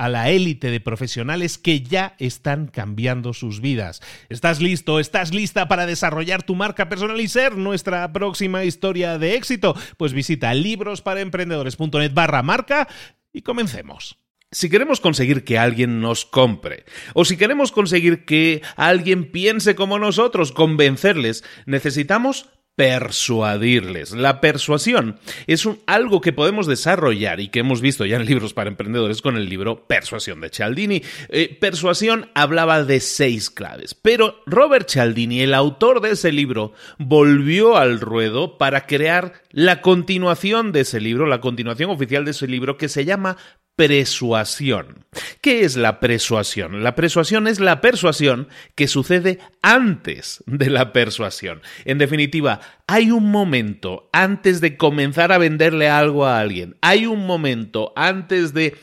a la élite de profesionales que ya están cambiando sus vidas. ¿Estás listo? ¿Estás lista para desarrollar tu marca personal y ser nuestra próxima historia de éxito? Pues visita librosparaemprendedores.net barra marca y comencemos. Si queremos conseguir que alguien nos compre, o si queremos conseguir que alguien piense como nosotros, convencerles, necesitamos persuadirles. La persuasión es algo que podemos desarrollar y que hemos visto ya en libros para emprendedores con el libro Persuasión de Cialdini. Eh, persuasión hablaba de seis claves, pero Robert Cialdini, el autor de ese libro, volvió al ruedo para crear la continuación de ese libro, la continuación oficial de ese libro que se llama persuasión. ¿Qué es la persuasión? La persuasión es la persuasión que sucede antes de la persuasión. En definitiva, hay un momento antes de comenzar a venderle algo a alguien, hay un momento antes de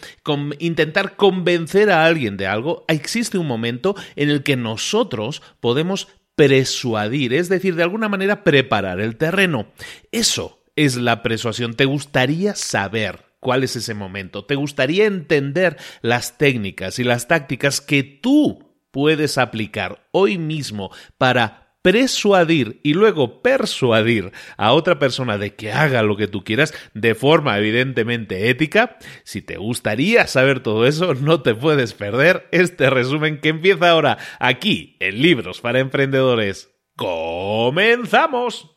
intentar convencer a alguien de algo, existe un momento en el que nosotros podemos persuadir, es decir, de alguna manera preparar el terreno. Eso es la persuasión. ¿Te gustaría saber cuál es ese momento. ¿Te gustaría entender las técnicas y las tácticas que tú puedes aplicar hoy mismo para persuadir y luego persuadir a otra persona de que haga lo que tú quieras de forma evidentemente ética. Si te gustaría saber todo eso, no te puedes perder este resumen que empieza ahora aquí en Libros para Emprendedores. ¡Comenzamos!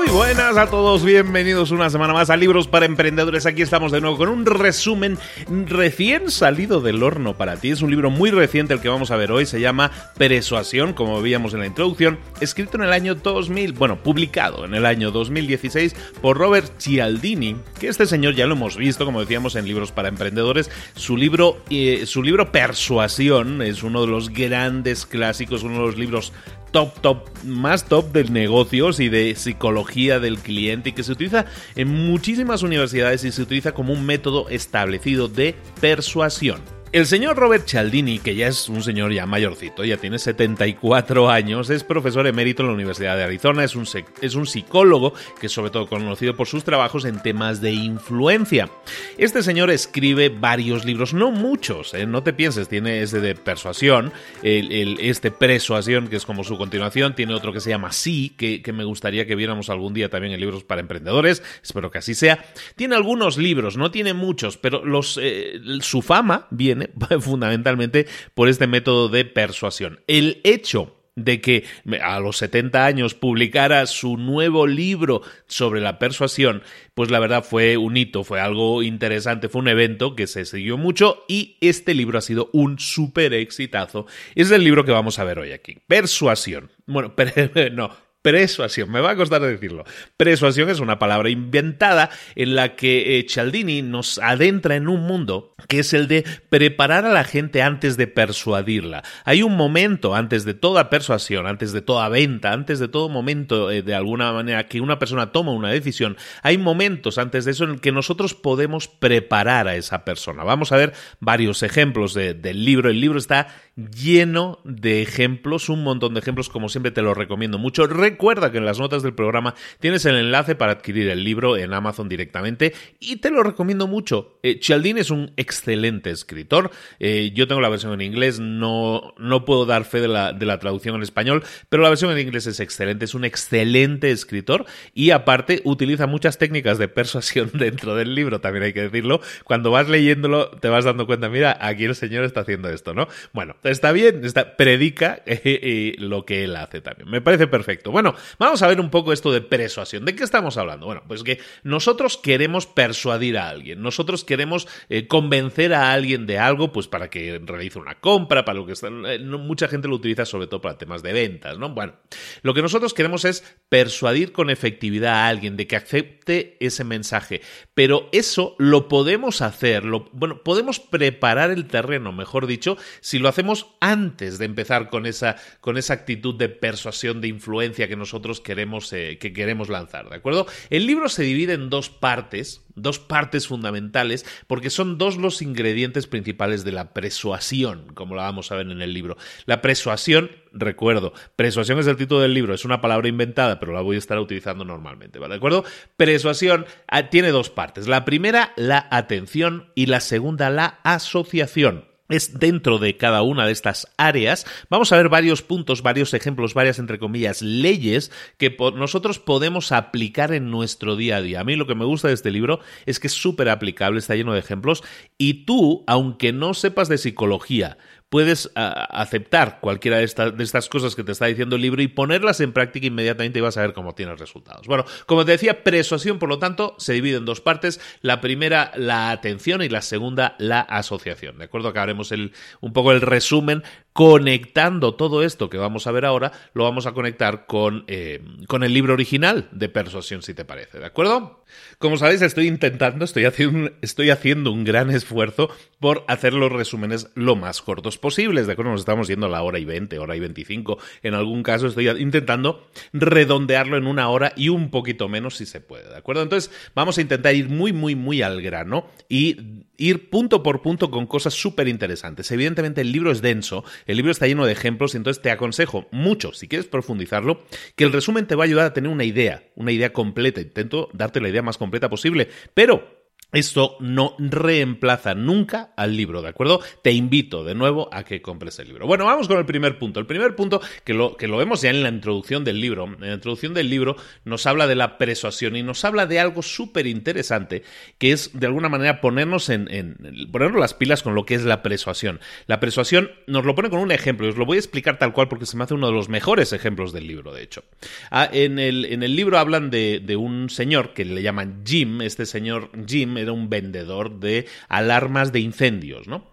Muy buenas a todos, bienvenidos una semana más a Libros para Emprendedores. Aquí estamos de nuevo con un resumen recién salido del horno para ti. Es un libro muy reciente el que vamos a ver hoy, se llama Persuasión, como veíamos en la introducción, escrito en el año 2000, bueno, publicado en el año 2016 por Robert Cialdini, que este señor ya lo hemos visto, como decíamos, en Libros para Emprendedores. Su libro, eh, su libro Persuasión es uno de los grandes clásicos, uno de los libros top, top, más top de negocios y de psicología del cliente y que se utiliza en muchísimas universidades y se utiliza como un método establecido de persuasión. El señor Robert Cialdini, que ya es un señor ya mayorcito, ya tiene 74 años, es profesor emérito en la Universidad de Arizona, es un, es un psicólogo que es sobre todo conocido por sus trabajos en temas de influencia. Este señor escribe varios libros, no muchos, ¿eh? no te pienses, tiene ese de persuasión, el, este persuasión, que es como su continuación, tiene otro que se llama Sí, que, me gustaría que viéramos algún día también en libros para emprendedores, espero que así sea. Tiene algunos libros, no tiene muchos, pero los, eh, su fama viene fundamentalmente por este método de persuasión. El hecho de que a los 70 años publicara su nuevo libro sobre la persuasión, pues la verdad fue un hito, fue algo interesante, fue un evento que se siguió mucho y este libro ha sido un súper exitazo. Es el libro que vamos a ver hoy aquí. Persuasión. Bueno, no, Persuasión, me va a costar decirlo. Persuasión es una palabra inventada en la que eh, Cialdini nos adentra en un mundo que es el de preparar a la gente antes de persuadirla. Hay un momento antes de toda persuasión, antes de toda venta, antes de todo momento eh, de alguna manera que una persona toma una decisión, hay momentos antes de eso en el que nosotros podemos preparar a esa persona. Vamos a ver varios ejemplos del libro. El libro está lleno de ejemplos, un montón de ejemplos, como siempre te lo recomiendo mucho. Recuerda que en las notas del programa tienes el enlace para adquirir el libro en Amazon directamente y te lo recomiendo mucho. Eh, es un excelente escritor. Eh, yo tengo la versión en inglés, no, no puedo dar fe de la, de la traducción en español, pero la versión en inglés es excelente, es un excelente escritor y aparte utiliza muchas técnicas de persuasión dentro del libro, también hay que decirlo. Cuando vas leyéndolo te vas dando cuenta, mira, aquí el señor está haciendo esto, ¿no? Bueno, está bien, está, predica eh, lo que él hace también. Me parece perfecto. Bueno, vamos a ver un poco esto de persuasión. ¿De qué estamos hablando? Bueno, pues que nosotros queremos persuadir a alguien, nosotros queremos eh, convencer a alguien de algo, pues para que realice una compra, para lo que está, eh, mucha gente lo utiliza sobre todo para temas de ventas, ¿no? Bueno, lo que nosotros queremos es persuadir con efectividad a alguien de que acepte ese mensaje, pero eso lo podemos hacer, bueno, podemos preparar el terreno, mejor dicho, si lo hacemos antes de empezar con esa, con esa actitud de persuasión, de influencia que nosotros queremos, eh, que queremos lanzar, ¿de acuerdo? El libro se divide en dos partes, dos partes fundamentales, porque son dos los ingredientes principales de la persuasión, como la vamos a ver en el libro. La persuasión, recuerdo, persuasión es el título del libro, es una palabra inventada, pero la voy a estar utilizando normalmente, ¿de acuerdo? Persuasión ah, tiene dos partes. La primera, la atención, y la segunda, la asociación es dentro de cada una de estas áreas. Vamos a ver varios puntos, varios ejemplos, varias, entre comillas, leyes que nosotros podemos aplicar en nuestro día a día. A mí lo que me gusta de este libro es que es súper aplicable, está lleno de ejemplos y tú, aunque no sepas de psicología, puedes aceptar cualquiera de, de, estas cosas que te está diciendo el libro y ponerlas en práctica inmediatamente y vas a ver cómo tienes resultados. Bueno, como te decía, persuasión, por lo tanto, se divide en dos partes. La primera, la atención y la segunda, la asociación. ¿De acuerdo? Que haremos el, un poco el resumen conectando todo esto que vamos a ver ahora, lo vamos a conectar con, eh, con el libro original de persuasión, si te parece. ¿De acuerdo? Como sabéis, estoy intentando, estoy haciendo, estoy haciendo un gran esfuerzo por hacer los resúmenes lo más cortos posibles. ¿De acuerdo? Nos estamos yendo a la hora y 20, hora y 25. En algún caso estoy intentando redondearlo en una hora y un poquito menos si se puede. ¿De acuerdo? Entonces vamos a intentar ir muy, muy, muy al grano y ir punto por punto con cosas súper interesantes. Evidentemente el libro es denso, el libro está lleno de ejemplos y entonces te aconsejo mucho, si quieres profundizarlo, que el resumen te va a ayudar a tener una idea, una idea completa. Intento darte la idea más completa posible, pero esto no reemplaza nunca al libro, ¿de acuerdo? Te invito de nuevo a que compres el libro. Bueno, vamos con el primer punto. El primer punto, que lo, que lo vemos ya en la introducción del libro, en la introducción del libro nos habla de la persuasión y nos habla de algo súper interesante, que es de alguna manera ponernos en, ponernos las pilas con lo que es la persuasión. La persuasión nos lo pone con un ejemplo, y os lo voy a explicar tal cual porque se me hace uno de los mejores ejemplos del libro, de hecho. Ah, en, el, en el libro hablan de, de un señor que le llaman Jim, este señor Jim era un vendedor de alarmas de incendios, ¿no?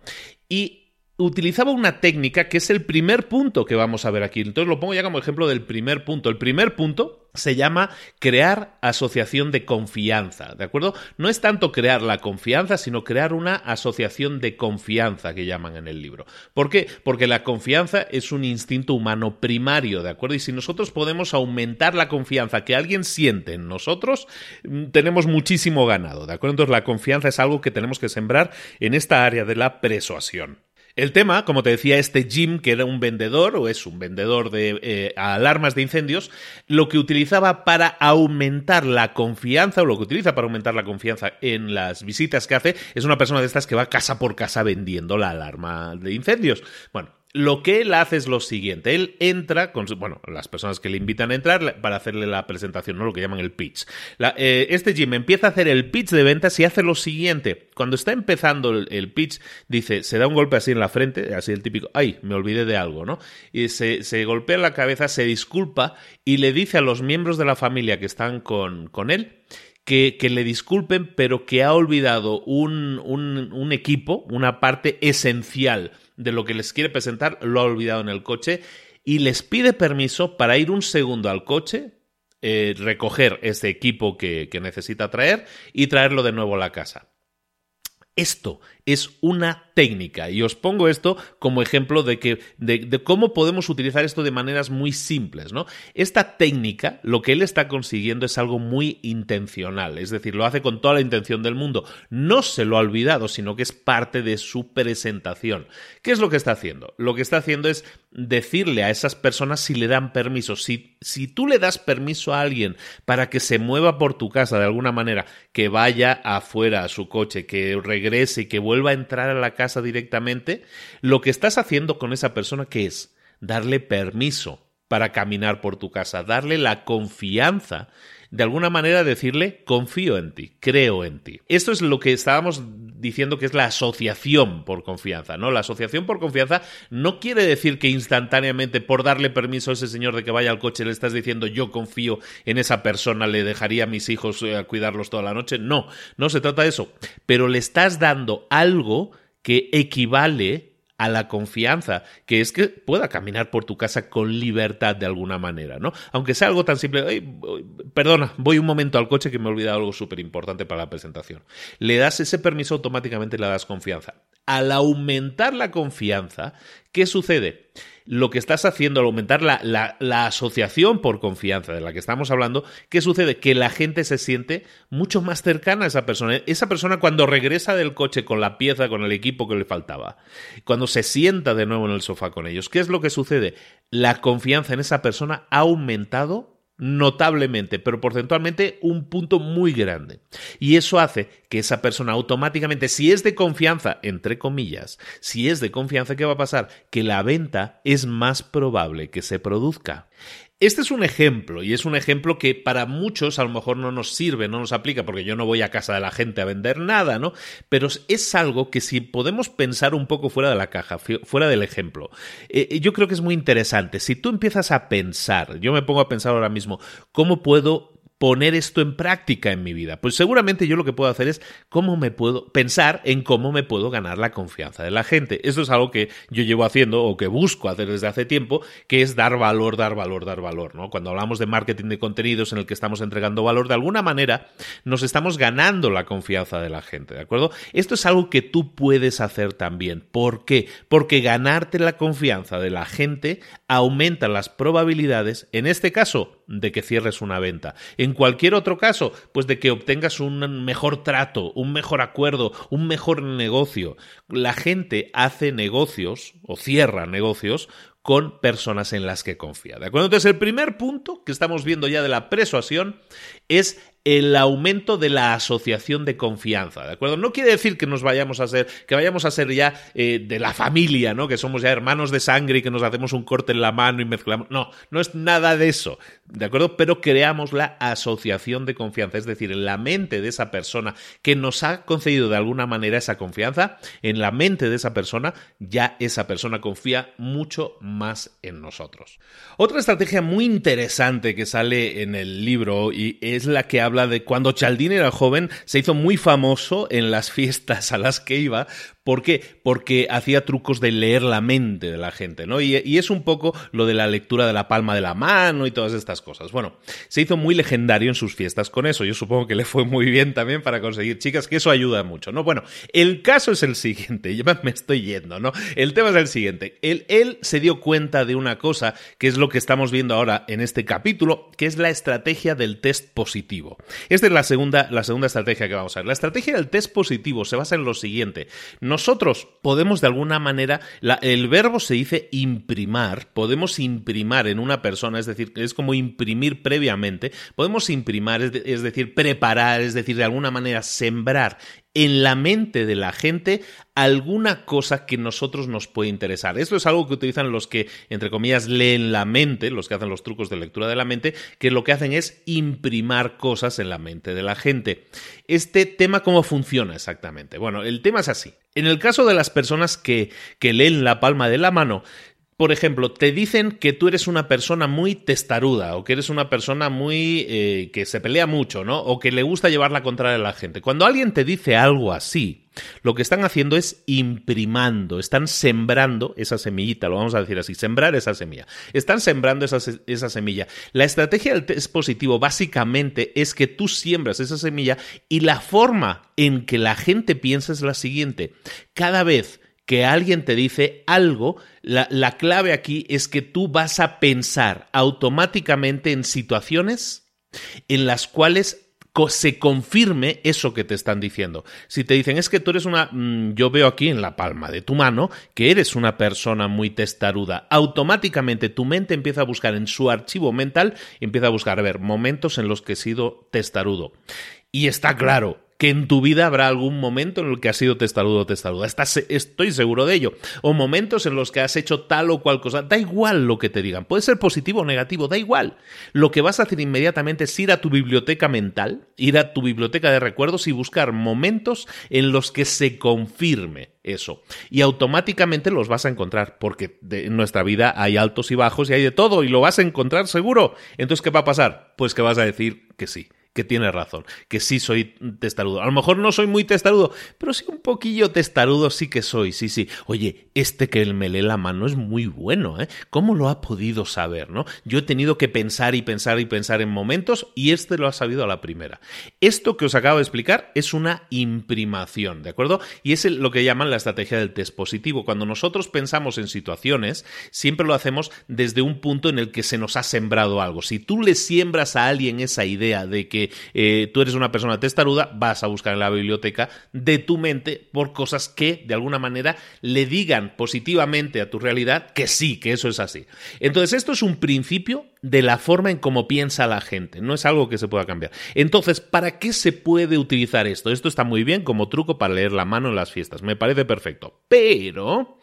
Y utilizaba una técnica que es el primer punto que vamos a ver aquí. Entonces lo pongo ya como ejemplo del primer punto. El primer punto se llama crear asociación de confianza, ¿de acuerdo? No es tanto crear la confianza, sino crear una asociación de confianza que llaman en el libro. ¿Por qué? Porque la confianza es un instinto humano primario, ¿de acuerdo? Y si nosotros podemos aumentar la confianza que alguien siente en nosotros, mm, tenemos muchísimo ganado, ¿de acuerdo? Entonces la confianza es algo que tenemos que sembrar en esta área de la persuasión. El tema, como te decía, este Jim, que era un vendedor o es un vendedor de eh, alarmas de incendios, lo que utilizaba para aumentar la confianza o lo que utiliza para aumentar la confianza en las visitas que hace es una persona de estas que va casa por casa vendiendo la alarma de incendios. Bueno, lo que él hace es lo siguiente. Él entra con, bueno, las personas que le invitan a entrar para hacerle la presentación, ¿no? Lo que llaman el pitch. Eh, este Jim empieza a hacer el pitch de ventas y hace lo siguiente. Cuando está empezando el, pitch, dice, se da un golpe así en la frente, así el típico, ay, me olvidé de algo, ¿no? Y se, golpea la cabeza, se disculpa y le dice a los miembros de la familia que están con, con él que, que, le disculpen, pero que ha olvidado un, un equipo, una parte esencial de lo que les quiere presentar, lo ha olvidado en el coche y les pide permiso para ir un segundo al coche, eh, recoger ese equipo que, que necesita traer y traerlo de nuevo a la casa. Esto es una técnica y os pongo esto como ejemplo de, que, de, cómo podemos utilizar esto de maneras muy simples. ¿no? Esta técnica, lo que él está consiguiendo es algo muy intencional, es decir, lo hace con toda la intención del mundo. No se lo ha olvidado, sino que es parte de su presentación. ¿Qué es lo que está haciendo? Lo que está haciendo es decirle a esas personas si le dan permiso. Si, si tú le das permiso a alguien para que se mueva por tu casa de alguna manera, que vaya afuera a su coche, que regrese y que vuelva vuelva a entrar a la casa directamente, lo que estás haciendo con esa persona que es darle permiso para caminar por tu casa, darle la confianza de alguna manera decirle confío en ti, creo en ti. Esto es lo que estábamos diciendo que es la asociación por confianza, ¿no? La asociación por confianza no quiere decir que instantáneamente por darle permiso a ese señor de que vaya al coche le estás diciendo yo confío en esa persona, le dejaría a mis hijos eh, a cuidarlos toda la noche. No, no se trata de eso, pero le estás dando algo que equivale a la confianza, que es que pueda caminar por tu casa con libertad de alguna manera, ¿no? Aunque sea algo tan simple, perdona, voy un momento al coche que me he olvidado algo súper importante para la presentación. Le das ese permiso, automáticamente le das confianza. Al aumentar la confianza, ¿qué sucede? lo que estás haciendo al aumentar la, la, asociación por confianza de la que estamos hablando, ¿qué sucede? Que la gente se siente mucho más cercana a esa persona. Esa persona cuando regresa del coche con la pieza, con el equipo que le faltaba, cuando se sienta de nuevo en el sofá con ellos, ¿qué es lo que sucede? La confianza en esa persona ha aumentado notablemente, pero porcentualmente un punto muy grande. Y eso hace que esa persona automáticamente, si es de confianza, entre comillas, si es de confianza, ¿qué va a pasar? Que la venta es más probable que se produzca. Este es un ejemplo, y es un ejemplo que para muchos a lo mejor no nos sirve, no nos aplica, porque yo no voy a casa de la gente a vender nada, ¿no? Pero es algo que si podemos pensar un poco fuera de la caja, fuera del ejemplo, eh, eh, yo creo que es muy interesante. Si tú empiezas a pensar, yo me pongo a pensar ahora mismo, ¿cómo puedo poner esto en práctica en mi vida? Pues seguramente yo lo que puedo hacer es cómo me puedo pensar en cómo me puedo ganar la confianza de la gente. Esto es algo que yo llevo haciendo o que busco hacer desde hace tiempo, que es dar valor, dar valor, dar valor, ¿no? Cuando hablamos de marketing de contenidos en el que estamos entregando valor, de alguna manera nos estamos ganando la confianza de la gente, ¿de acuerdo? Esto es algo que tú puedes hacer también. ¿Por qué? Porque ganarte la confianza de la gente aumenta las probabilidades, en este caso, de que cierres una venta. En cualquier otro caso, pues de que obtengas un mejor trato, un mejor acuerdo, un mejor negocio. La gente hace negocios o cierra negocios con personas en las que confía. ¿De acuerdo? Entonces, el primer punto que estamos viendo ya de la persuasión es el aumento de la asociación de confianza, ¿de acuerdo? No quiere decir que nos vayamos a ser, que vayamos a ser ya eh, de la familia, ¿no? Que somos ya hermanos de sangre y que nos hacemos un corte en la mano y mezclamos. No, no es nada de eso, ¿de acuerdo? Pero creamos la asociación de confianza, es decir, en la mente de esa persona que nos ha concedido de alguna manera esa confianza, en la mente de esa persona, ya esa persona confía mucho más en nosotros. Otra estrategia muy interesante que sale en el libro y es la que habla de cuando Chaldini era joven, se hizo muy famoso en las fiestas a las que iba ¿Por qué? Porque hacía trucos de leer la mente de la gente, ¿no? Y, es un poco lo de la lectura de la palma de la mano y todas estas cosas. Bueno, se hizo muy legendario en sus fiestas con eso. Yo supongo que le fue muy bien también para conseguir chicas, que eso ayuda mucho, ¿no? Bueno, el caso es el siguiente, ya me estoy yendo, ¿no? El tema es el siguiente. Él, él se dio cuenta de una cosa, que es lo que estamos viendo ahora en este capítulo, que es la estrategia del test positivo. Esta es la segunda, la segunda estrategia que vamos a ver. La estrategia del test positivo se basa en lo siguiente. Nosotros podemos de alguna manera, el verbo se dice imprimar, podemos imprimar en una persona, es decir, es como imprimir previamente, podemos imprimar, es decir, preparar, es decir, de alguna manera sembrar en la mente de la gente alguna cosa que nosotros nos puede interesar. Esto es algo que utilizan los que, entre comillas, leen la mente, los que hacen los trucos de lectura de la mente, que lo que hacen es imprimar cosas en la mente de la gente. Este tema, ¿cómo funciona exactamente? Bueno, el tema es así. En el caso de las personas que, que leen la palma de la mano, por ejemplo, te dicen que tú eres una persona muy testaruda o que eres una persona muy eh, que se pelea mucho, ¿no? O que le gusta llevar la contraria a la gente. Cuando alguien te dice algo así, lo que están haciendo es imprimando, están sembrando esa semillita, lo vamos a decir así, sembrar esa semilla. Están sembrando esa, esa semilla. La estrategia del test positivo básicamente es que tú siembras esa semilla y la forma en que la gente piensa es la siguiente. Cada vez que alguien te dice algo, la, la, clave aquí es que tú vas a pensar automáticamente en situaciones en las cuales se confirme eso que te están diciendo. Si te dicen es que tú eres una, mm, yo veo aquí en la palma de tu mano que eres una persona muy testaruda, automáticamente tu mente empieza a buscar en su archivo mental, empieza a buscar, a ver, momentos en los que he sido testarudo. Y está claro, que en tu vida habrá algún momento en el que has sido testarudo o testaruda. Estoy seguro de ello. O momentos en los que has hecho tal o cual cosa. Da igual lo que te digan. Puede ser positivo o negativo, da igual. Lo que vas a hacer inmediatamente es ir a tu biblioteca mental, ir a tu biblioteca de recuerdos y buscar momentos en los que se confirme eso. Y automáticamente los vas a encontrar, porque en nuestra vida hay altos y bajos y hay de todo, y lo vas a encontrar seguro. Entonces, ¿qué va a pasar? Pues que vas a decir que sí que tiene razón, que sí soy testarudo. A lo mejor no soy muy testarudo, pero sí un poquillo testarudo sí que soy, sí, sí. Oye, este que me lee la mano es muy bueno, ¿eh? ¿Cómo lo ha podido saber, no? Yo he tenido que pensar y pensar y pensar en momentos y este lo ha sabido a la primera. Esto que os acabo de explicar es una imprimación, ¿de acuerdo? Y es lo que llaman la estrategia del test positivo. Cuando nosotros pensamos en situaciones, siempre lo hacemos desde un punto en el que se nos ha sembrado algo. Si tú le siembras a alguien esa idea de que eh, tú eres una persona testaruda, vas a buscar en la biblioteca de tu mente por cosas que de alguna manera le digan positivamente a tu realidad que sí, que eso es así. Entonces esto es un principio de la forma en cómo piensa la gente, no es algo que se pueda cambiar. Entonces, ¿para qué se puede utilizar esto? Esto está muy bien como truco para leer la mano en las fiestas, me parece perfecto, pero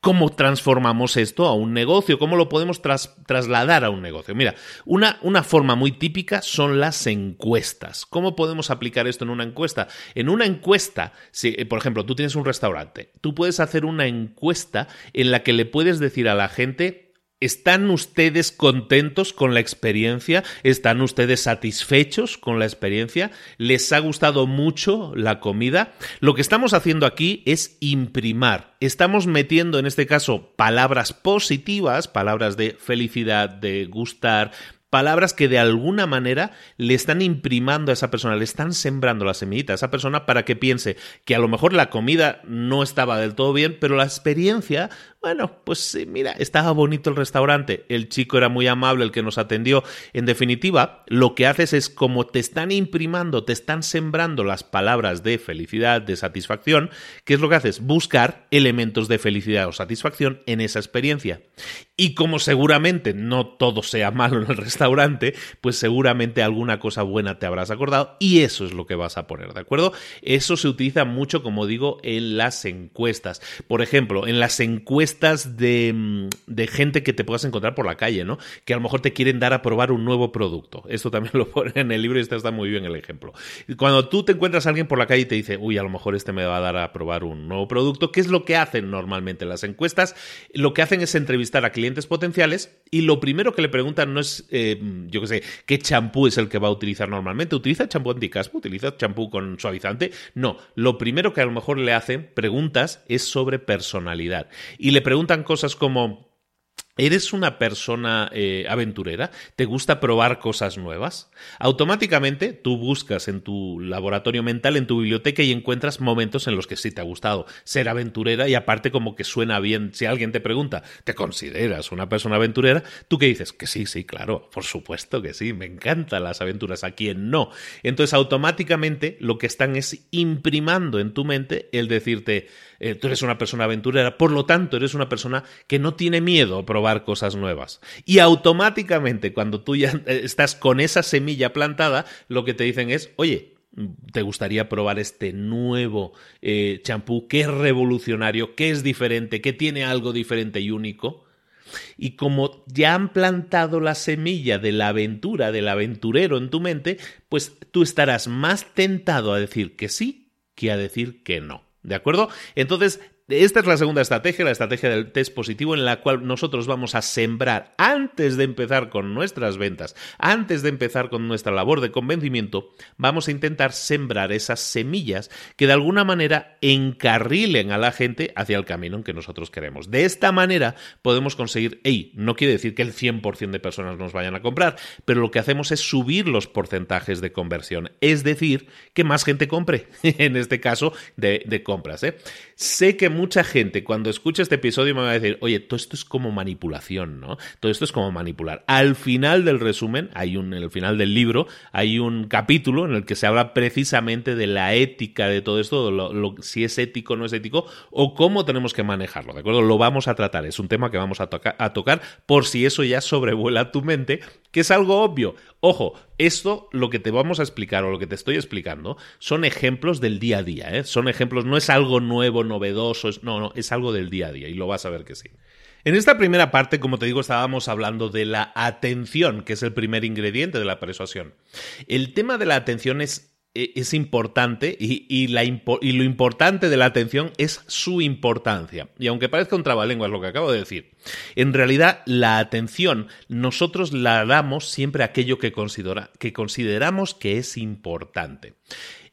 ¿Cómo transformamos esto a un negocio? ¿Cómo lo podemos trasladar a un negocio? Mira, una, una forma muy típica son las encuestas. ¿Cómo podemos aplicar esto en una encuesta? En una encuesta, si, eh, por ejemplo, tú tienes un restaurante, tú puedes hacer una encuesta en la que le puedes decir a la gente ¿Están ustedes contentos con la experiencia? ¿Están ustedes satisfechos con la experiencia? ¿Les ha gustado mucho la comida? Lo que estamos haciendo aquí es imprimar. Estamos metiendo en este caso palabras positivas, palabras de felicidad, de gustar, palabras que de alguna manera le están imprimando a esa persona, le están sembrando la semillita a esa persona para que piense que a lo mejor la comida no estaba del todo bien, pero la experiencia bueno, pues mira, estaba bonito el restaurante, el chico era muy amable, el que nos atendió. En definitiva, lo que haces es como te están imprimando, te están sembrando las palabras de felicidad, de satisfacción, ¿qué es lo que haces? Buscar elementos de felicidad o satisfacción en esa experiencia. Y como seguramente no todo sea malo en el restaurante, pues seguramente alguna cosa buena te habrás acordado y eso es lo que vas a poner, ¿de acuerdo? Eso se utiliza mucho, como digo, en las encuestas. Por ejemplo, en las encuestas encuestas de, mm, de, gente que te puedas encontrar por la calle, ¿no? Que a lo mejor te quieren dar a probar un nuevo producto. Esto también lo pone en el libro y este está muy bien el ejemplo. Cuando tú te encuentras a alguien por la calle y te dice, uy, a lo mejor este me va a dar a probar un nuevo producto, ¿qué es lo que hacen normalmente las encuestas? Lo que hacen es entrevistar a clientes potenciales y lo primero que le preguntan no es, eh, yo qué sé, qué champú es el que va a utilizar normalmente. ¿Utiliza champú anticaspa? ¿Utiliza champú con suavizante? No. Lo primero que a lo mejor le hacen preguntas es sobre personalidad. Y le preguntan cosas como ¿Eres una persona eh, aventurera? ¿Te gusta probar cosas nuevas? Automáticamente tú buscas en tu laboratorio mental, en tu biblioteca y encuentras momentos en los que sí te ha gustado ser aventurera y aparte como que suena bien. Si alguien te pregunta, ¿te consideras una persona aventurera? ¿Tú qué dices? Que sí, sí, claro, por supuesto que sí, me encantan las aventuras, ¿a quién no? Entonces automáticamente lo que están es imprimando en tu mente el decirte, eh, tú eres una persona aventurera, por lo tanto eres una persona que no tiene miedo a probar cosas nuevas. Y automáticamente cuando tú ya eh, estás con esa semilla plantada, lo que te dicen es, oye, ¿Te gustaría probar este nuevo eh, champú que es revolucionario, que es diferente, que tiene algo diferente y único? Y como ya han plantado la semilla de la aventura, del aventurero en tu mente, pues tú estarás más tentado a decir que sí que a decir que no. ¿De acuerdo? Entonces, esta es la segunda estrategia, la estrategia del test positivo, en la cual nosotros vamos a sembrar antes de empezar con nuestras ventas, antes de empezar con nuestra labor de convencimiento, vamos a intentar sembrar esas semillas que de alguna manera encarrilen a la gente hacia el camino en que nosotros queremos. De esta manera podemos conseguir, hey, no quiere decir que el 100% de personas nos vayan a comprar, pero lo que hacemos es subir los porcentajes de conversión, es decir, que más gente compre, en este caso de, compras. ¿eh? Sé que mucha gente cuando escucha este episodio me va a decir, oye, todo esto es como manipulación, ¿no? Todo esto es como manipular. Al final del resumen, hay un, en el final del libro, hay un capítulo en el que se habla precisamente de la ética de todo esto, si es ético o no es ético, o cómo tenemos que manejarlo, ¿de acuerdo? Lo vamos a tratar, es un tema que vamos a, a tocar por si eso ya sobrevuela tu mente, que es algo obvio. Ojo, esto lo que te vamos a explicar o lo que te estoy explicando son ejemplos del día a día, ¿eh? Son ejemplos, no es algo nuevo, novedoso, no, no, es algo del día a día y lo vas a ver que sí. En esta primera parte, como te digo, estábamos hablando de la atención, que es el primer ingrediente de la persuasión. El tema de la atención es es importante y, la, y, lo importante de la atención es su importancia. Y aunque parezca un trabalenguas lo que acabo de decir, en realidad la atención nosotros la damos siempre a aquello que, considera, que consideramos que es importante.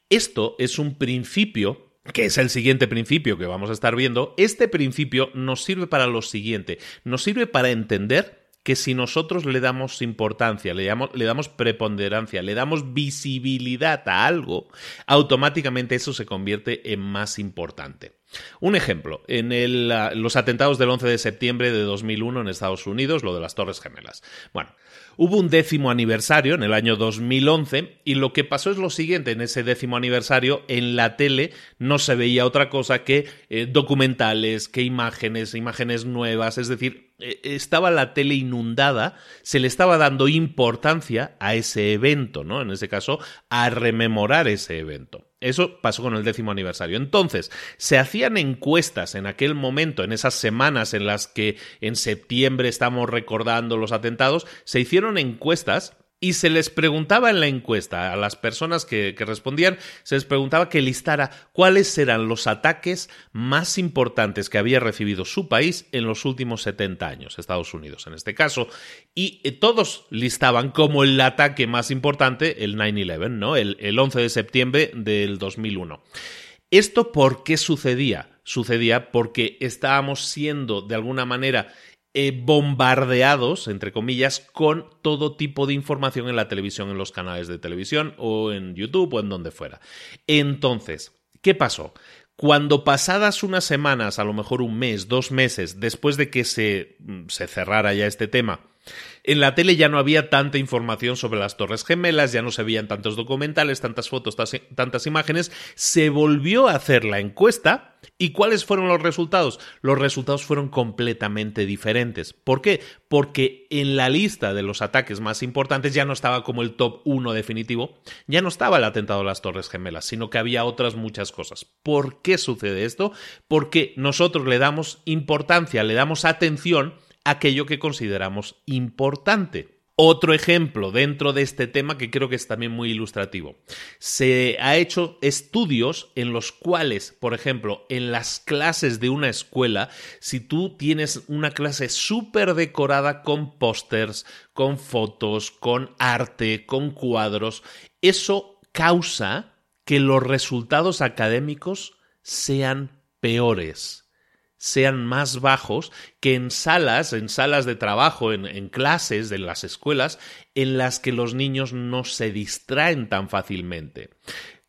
Esto es un principio que es el siguiente principio que vamos a estar viendo, este principio nos sirve para lo siguiente, nos sirve para entender que si nosotros le damos importancia, le damos, preponderancia, le damos visibilidad a algo, automáticamente eso se convierte en más importante. Un ejemplo, en los atentados del 11 de septiembre de 2001 en Estados Unidos, lo de las Torres Gemelas. Bueno, hubo un décimo aniversario en el año 2011 y lo que pasó es lo siguiente, en ese décimo aniversario en la tele no se veía otra cosa que eh, documentales, que imágenes, imágenes nuevas, es decir, estaba la tele inundada, se le estaba dando importancia a ese evento, ¿no? En ese caso, a rememorar ese evento. Eso pasó con el décimo aniversario. Entonces, se hacían encuestas en aquel momento, en esas semanas en las que en septiembre estamos recordando los atentados, se hicieron encuestas y se les preguntaba en la encuesta a las personas que, respondían, se les preguntaba que listara cuáles eran los ataques más importantes que había recibido su país en los últimos 70 años, Estados Unidos en este caso, y eh, todos listaban como el ataque más importante el 9-11, ¿no? El, el 11 de septiembre del 2001. ¿Esto por qué sucedía? Sucedía porque estábamos siendo de alguna manera eh, bombardeados, entre comillas, con todo tipo de información en la televisión, en los canales de televisión o en YouTube o en donde fuera. Entonces, ¿qué pasó? Cuando pasadas unas semanas, a lo mejor un mes, dos meses, después de que se, mm, se cerrara ya este tema, En la tele ya no había tanta información sobre las Torres Gemelas, ya no se veían tantos documentales, tantas fotos, tantas imágenes. Se volvió a hacer la encuesta. ¿Y cuáles fueron los resultados? Los resultados fueron completamente diferentes. ¿Por qué? Porque en la lista de los ataques más importantes ya no estaba como el top 1 definitivo, ya no estaba el atentado a las Torres Gemelas, sino que había otras muchas cosas. ¿Por qué sucede esto? Porque nosotros le damos importancia, le damos atención aquello que consideramos importante. Otro ejemplo dentro de este tema que creo que es también muy ilustrativo. Se ha hecho estudios en los cuales, por ejemplo, en las clases de una escuela, si tú tienes una clase súper decorada con pósters, con fotos, con arte, con cuadros, eso causa que los resultados académicos sean peores sean más bajos que en salas, en salas de trabajo, en, clases de las escuelas, en las que los niños no se distraen tan fácilmente.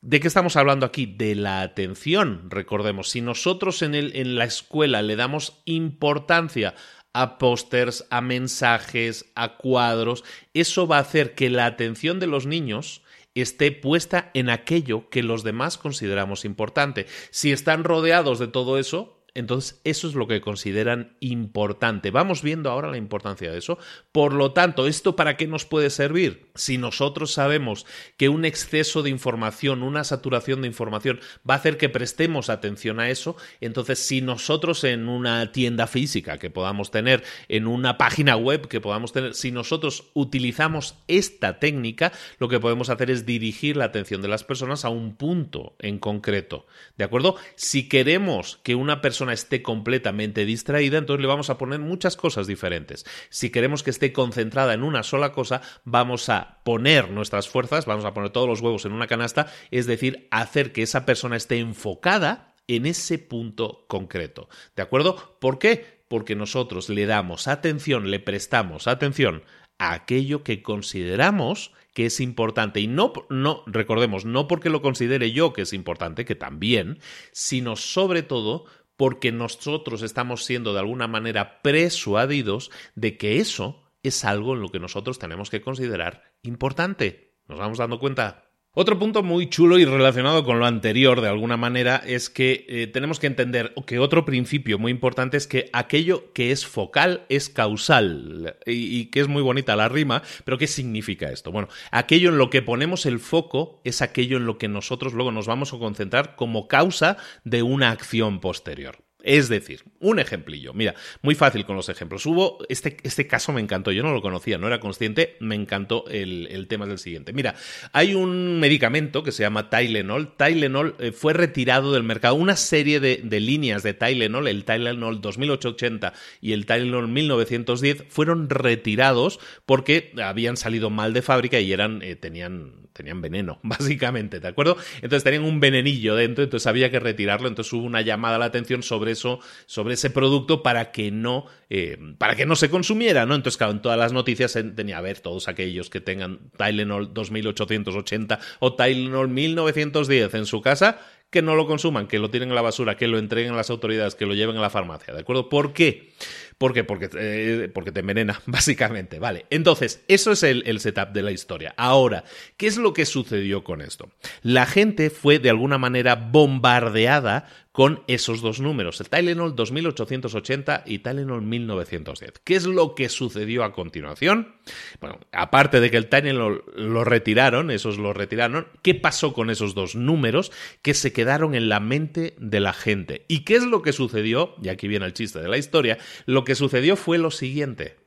¿De qué estamos hablando aquí? De la atención. Recordemos, si nosotros en, en la escuela le damos importancia a pósters, a mensajes, a cuadros, eso va a hacer que la atención de los niños esté puesta en aquello que los demás consideramos importante. Si están rodeados de todo eso, entonces, eso es lo que consideran importante. Vamos viendo ahora la importancia de eso. Por lo tanto, ¿esto para qué nos puede servir? Si nosotros sabemos que un exceso de información, una saturación de información va a hacer que prestemos atención a eso, entonces si nosotros en una tienda física que podamos tener, en una página web que podamos tener, si nosotros utilizamos esta técnica, lo que podemos hacer es dirigir la atención de las personas a un punto en concreto. ¿De acuerdo? Si queremos que una persona esté completamente distraída, entonces le vamos a poner muchas cosas diferentes. Si queremos que esté concentrada en una sola cosa, vamos a poner nuestras fuerzas, vamos a poner todos los huevos en una canasta, es decir, hacer que esa persona esté enfocada en ese punto concreto. ¿De acuerdo? ¿Por qué? Porque nosotros le damos atención, le prestamos atención a aquello que consideramos que es importante. Y no, no, recordemos, no porque lo considere yo que es importante, que también, sino sobre todo porque nosotros estamos siendo de alguna manera persuadidos de que eso es algo en lo que nosotros tenemos que considerar importante. ¿Nos vamos dando cuenta? Otro punto muy chulo y relacionado con lo anterior de alguna manera es que eh, tenemos que entender que otro principio muy importante es que aquello que es focal es causal y, y, que es muy bonita la rima, pero ¿qué significa esto? Bueno, aquello en lo que ponemos el foco es aquello en lo que nosotros luego nos vamos a concentrar como causa de una acción posterior. Es decir, un ejemplillo. Mira, muy fácil con los ejemplos. Hubo, este, este caso me encantó, yo no lo conocía, no era consciente, me encantó el, el tema del siguiente. Mira, hay un medicamento que se llama Tylenol. Tylenol eh, fue retirado del mercado. Una serie de, de líneas de Tylenol, el Tylenol 2880 y el Tylenol 1910, fueron retirados porque habían salido mal de fábrica y eran, eh, tenían, tenían veneno, básicamente, ¿de acuerdo? Entonces tenían un venenillo dentro, entonces había que retirarlo. Entonces hubo una llamada a la atención sobre sobre ese producto para que no, eh, para que no se consumiera, ¿no? Entonces, claro, en todas las noticias tenía a ver todos aquellos que tengan Tylenol 2880 o Tylenol 1910 en su casa, que no lo consuman, que lo tiren en la basura, que lo entreguen a las autoridades, que lo lleven a la farmacia, ¿de acuerdo? ¿Por qué? ¿Por qué? Porque, eh, porque te envenena, básicamente. Vale. Entonces, eso es el, setup de la historia. Ahora, ¿qué es lo que sucedió con esto? La gente fue de alguna manera bombardeada con esos dos números, el Tylenol 2880 y Tylenol 1910. ¿Qué es lo que sucedió a continuación? Bueno, aparte de que el Tylenol lo retiraron, esos lo retiraron, ¿qué pasó con esos dos números que se quedaron en la mente de la gente? ¿Y qué es lo que sucedió? Y aquí viene el chiste de la historia, lo que sucedió fue lo siguiente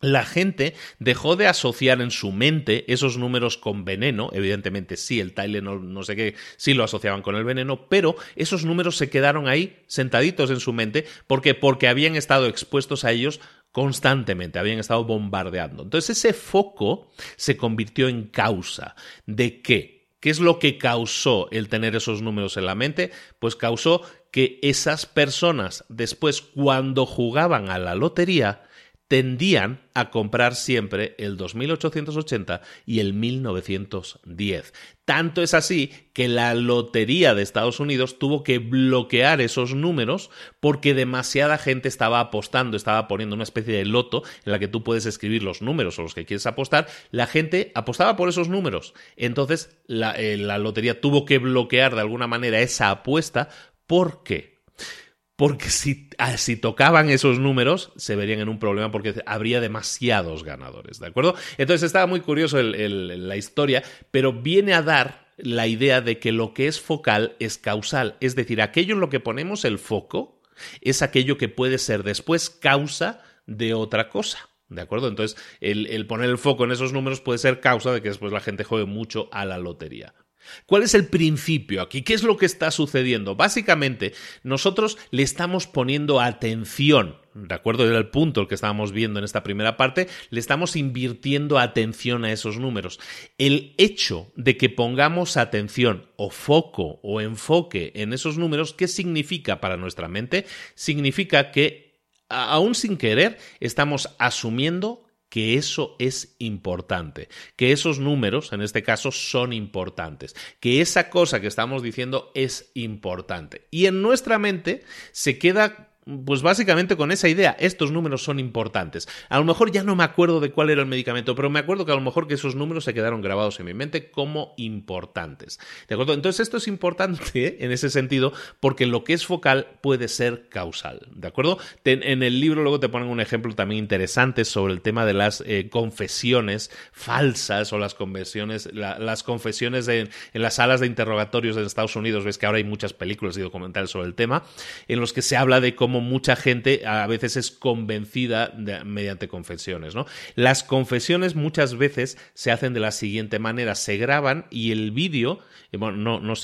la gente dejó de asociar en su mente esos números con veneno, evidentemente sí, el Tylenol no sé qué, sí lo asociaban con el veneno, pero esos números se quedaron ahí sentaditos en su mente porque porque habían estado expuestos a ellos constantemente, habían estado bombardeando. Entonces ese foco se convirtió en causa de qué? ¿Qué es lo que causó el tener esos números en la mente? Pues causó que esas personas después cuando jugaban a la lotería tendían a comprar siempre el 2880 y el 1910. Tanto es así que la Lotería de Estados Unidos tuvo que bloquear esos números porque demasiada gente estaba apostando, estaba poniendo una especie de loto en la que tú puedes escribir los números o los que quieres apostar. La gente apostaba por esos números. Entonces la, eh, la Lotería tuvo que bloquear de alguna manera esa apuesta. ¿Por qué? Porque si, ah, si, tocaban esos números se verían en un problema porque habría demasiados ganadores, ¿de acuerdo? Entonces estaba muy curioso la historia, pero viene a dar la idea de que lo que es focal es causal, es decir, aquello en lo que ponemos el foco es aquello que puede ser después causa de otra cosa. ¿De acuerdo? Entonces, el, el poner el foco en esos números puede ser causa de que después la gente juegue mucho a la lotería. ¿Cuál es el principio aquí? ¿Qué es lo que está sucediendo? Básicamente, nosotros le estamos poniendo atención, ¿de acuerdo? Era el punto que estábamos viendo en esta primera parte, le estamos invirtiendo atención a esos números. El hecho de que pongamos atención o foco o enfoque en esos números, ¿qué significa para nuestra mente? Significa que, aún sin querer, estamos asumiendo que eso es importante, que esos números, en este caso, son importantes, que esa cosa que estamos diciendo es importante. Y en nuestra mente se queda pues básicamente con esa idea, estos números son importantes. A lo mejor ya no me acuerdo de cuál era el medicamento, pero me acuerdo que a lo mejor que esos números se quedaron grabados en mi mente como importantes. ¿De acuerdo? Entonces esto es importante en ese sentido porque lo que es focal puede ser causal. ¿De acuerdo? en el libro luego te ponen un ejemplo también interesante sobre el tema de las eh, confesiones falsas o las confesiones, las confesiones en, en las salas de interrogatorios de Estados Unidos. Ves que ahora hay muchas películas y documentales sobre el tema en los que se habla de cómo mucha gente a veces es convencida mediante confesiones. ¿no? Las confesiones muchas veces se hacen de la siguiente manera, se graban y el vídeo, eh, bueno, no, no,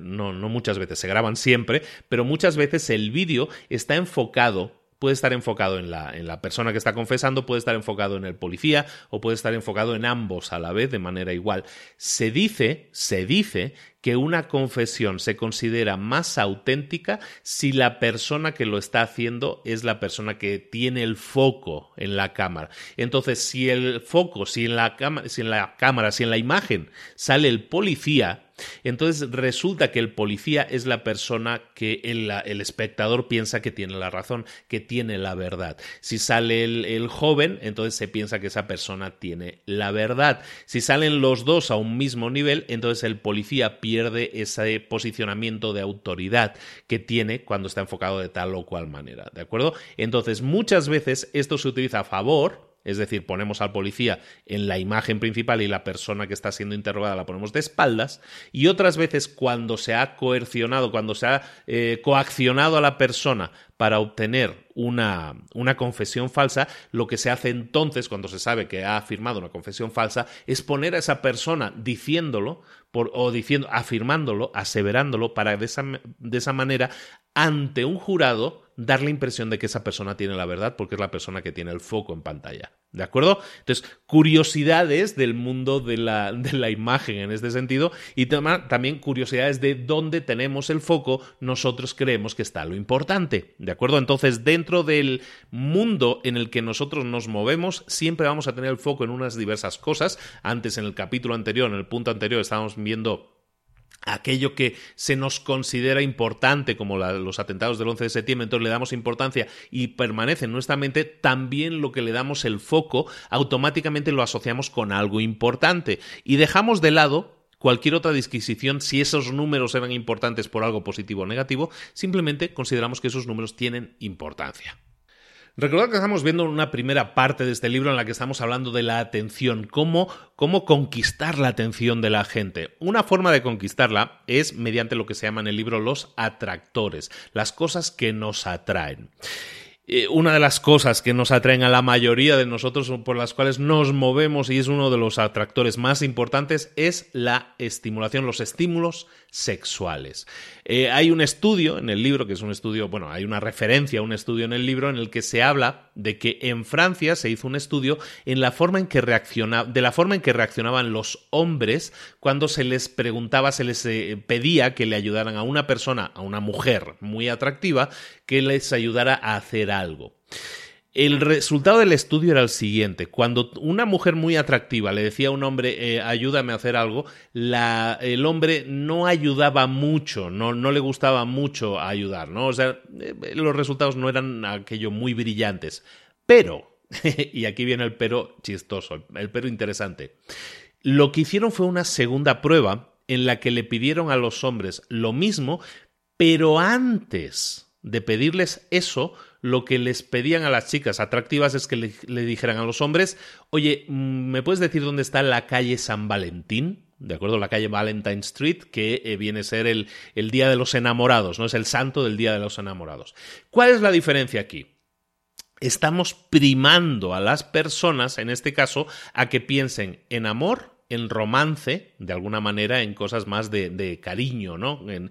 no, no muchas veces, se graban siempre, pero muchas veces el vídeo está enfocado puede estar enfocado en la, en la, persona que está confesando, puede estar enfocado en el policía o puede estar enfocado en ambos a la vez de manera igual. Se dice, se dice que una confesión se considera más auténtica si la persona que lo está haciendo es la persona que tiene el foco en la cámara. Entonces, si el foco, si en la, si en la cámara, si en la imagen sale el policía, entonces resulta que el policía es la persona que el, espectador piensa que tiene la razón, que tiene la verdad. Si sale el, el, joven, entonces se piensa que esa persona tiene la verdad. Si salen los dos a un mismo nivel, entonces el policía pierde ese posicionamiento de autoridad que tiene cuando está enfocado de tal o cual manera. ¿De acuerdo? Entonces muchas veces esto se utiliza a favor es decir, ponemos al policía en la imagen principal y la persona que está siendo interrogada la ponemos de espaldas, y otras veces cuando se ha coercionado, cuando se ha eh, coaccionado a la persona para obtener una, una, confesión falsa, lo que se hace entonces, cuando se sabe que ha afirmado una confesión falsa, es poner a esa persona diciéndolo por, o diciendo, afirmándolo, aseverándolo, para de esa, de esa manera, ante un jurado, dar la impresión de que esa persona tiene la verdad porque es la persona que tiene el foco en pantalla. ¿De acuerdo? Entonces, curiosidades del mundo de la, de la imagen en este sentido y también curiosidades de dónde tenemos el foco, nosotros creemos que está lo importante. ¿De acuerdo? Entonces, dentro del mundo en el que nosotros nos movemos, siempre vamos a tener el foco en unas diversas cosas. Antes, en el capítulo anterior, en el punto anterior, estábamos viendo aquello que se nos considera importante, como los atentados del 11 de septiembre, entonces le damos importancia y permanece en nuestra mente, también lo que le damos el foco, automáticamente lo asociamos con algo importante y dejamos de lado cualquier otra disquisición si esos números eran importantes por algo positivo o negativo, simplemente consideramos que esos números tienen importancia. Recordad que estamos viendo una primera parte de este libro en la que estamos hablando de la atención, cómo, cómo conquistar la atención de la gente. Una forma de conquistarla es mediante lo que se llama en el libro los atractores, las cosas que nos atraen. Eh, una de las cosas que nos atraen a la mayoría de nosotros, por las cuales nos movemos y es uno de los atractores más importantes, es la estimulación, los estímulos sexuales. Eh, hay un estudio en el libro, que es un estudio, bueno, hay una referencia a un estudio en el libro en el que se habla de que en Francia se hizo un estudio en la forma en que de la forma en que reaccionaban los hombres cuando se les preguntaba, se les eh, pedía que le ayudaran a una persona, a una mujer muy atractiva, que les ayudara a hacer algo. El resultado del estudio era el siguiente. Cuando una mujer muy atractiva le decía a un hombre, eh, ayúdame a hacer algo, el hombre no ayudaba mucho, no, no le gustaba mucho ayudar, ¿no? O sea, eh, los resultados no eran aquello muy brillantes. Pero, y aquí viene el pero chistoso, el pero interesante. Lo que hicieron fue una segunda prueba en la que le pidieron a los hombres lo mismo, pero antes de pedirles eso, lo que les pedían a las chicas atractivas es que le, dijeran a los hombres, oye, mm, ¿me puedes decir dónde está la calle San Valentín? ¿De acuerdo? La calle Valentine Street, que eh, viene a ser el, el Día de los Enamorados, ¿no? Es el santo del Día de los Enamorados. ¿Cuál es la diferencia aquí? Estamos primando a las personas, en este caso, a que piensen en amor, en romance, de alguna manera, en cosas más de, de cariño, ¿no? En,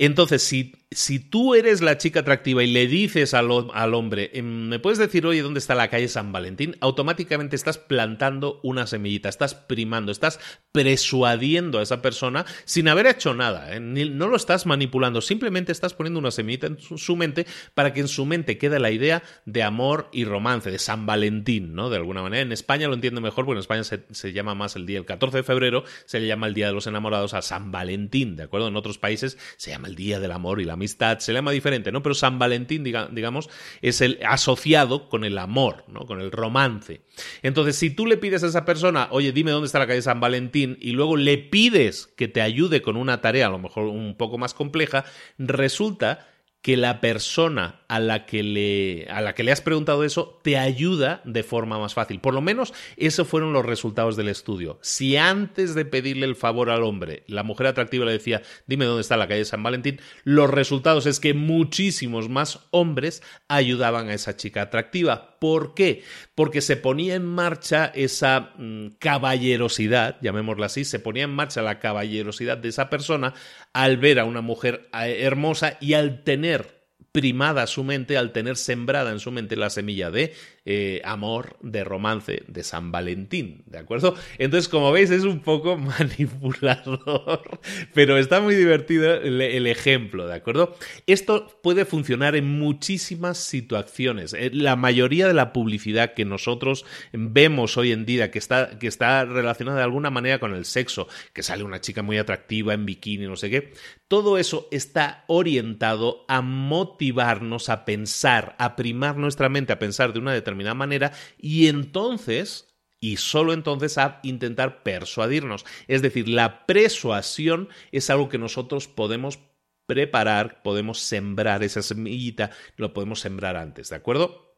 entonces, si, si tú eres la chica atractiva y le dices al, al, hombre, em, ¿me puedes decir, oye, dónde está la calle San Valentín? Automáticamente estás plantando una semillita, estás primando, estás persuadiendo a esa persona sin haber hecho nada. ¿eh? no lo estás manipulando, simplemente estás poniendo una semillita en su, mente para que en su mente quede la idea de amor y romance, de San Valentín, ¿no? De alguna manera. En España lo entiendo mejor, porque en España se, se llama más el día, el 14 de febrero, se le llama el Día de los Enamorados a San Valentín, ¿de acuerdo? En otros países se llama el Día del Amor y la Amistad, se llama diferente, ¿no? Pero San Valentín, digamos, es el asociado con el amor, ¿no? Con el romance. Entonces, si tú le pides a esa persona, oye, dime dónde está la calle San Valentín, y luego le pides que te ayude con una tarea, a lo mejor un poco más compleja, resulta que la persona a la que le, a la que le has preguntado eso te ayuda de forma más fácil. Por lo menos esos fueron los resultados del estudio. Si antes de pedirle el favor al hombre, la mujer atractiva le decía, dime dónde está la calle San Valentín, los resultados es que muchísimos más hombres ayudaban a esa chica atractiva. ¿Por qué? Porque se ponía en marcha esa mm, caballerosidad, llamémosla así, se ponía en marcha la caballerosidad de esa persona al ver a una mujer eh, hermosa y al tener primada su mente, al tener sembrada en su mente la semilla de eh, amor, de romance, de San Valentín, ¿de acuerdo? Entonces, como veis, es un poco manipulador, pero está muy divertido el, ejemplo, ¿de acuerdo? Esto puede funcionar en muchísimas situaciones. Eh, la mayoría de la publicidad que nosotros vemos hoy en día, que está, que está relacionada de alguna manera con el sexo, que sale una chica muy atractiva en bikini, no sé qué, todo eso está orientado a motivarnos a pensar, a primar nuestra mente, a pensar de una determinada manera y entonces y solo entonces a intentar persuadirnos. Es decir, la persuasión es algo que nosotros podemos preparar, podemos sembrar esa semillita, lo podemos sembrar antes, ¿de acuerdo?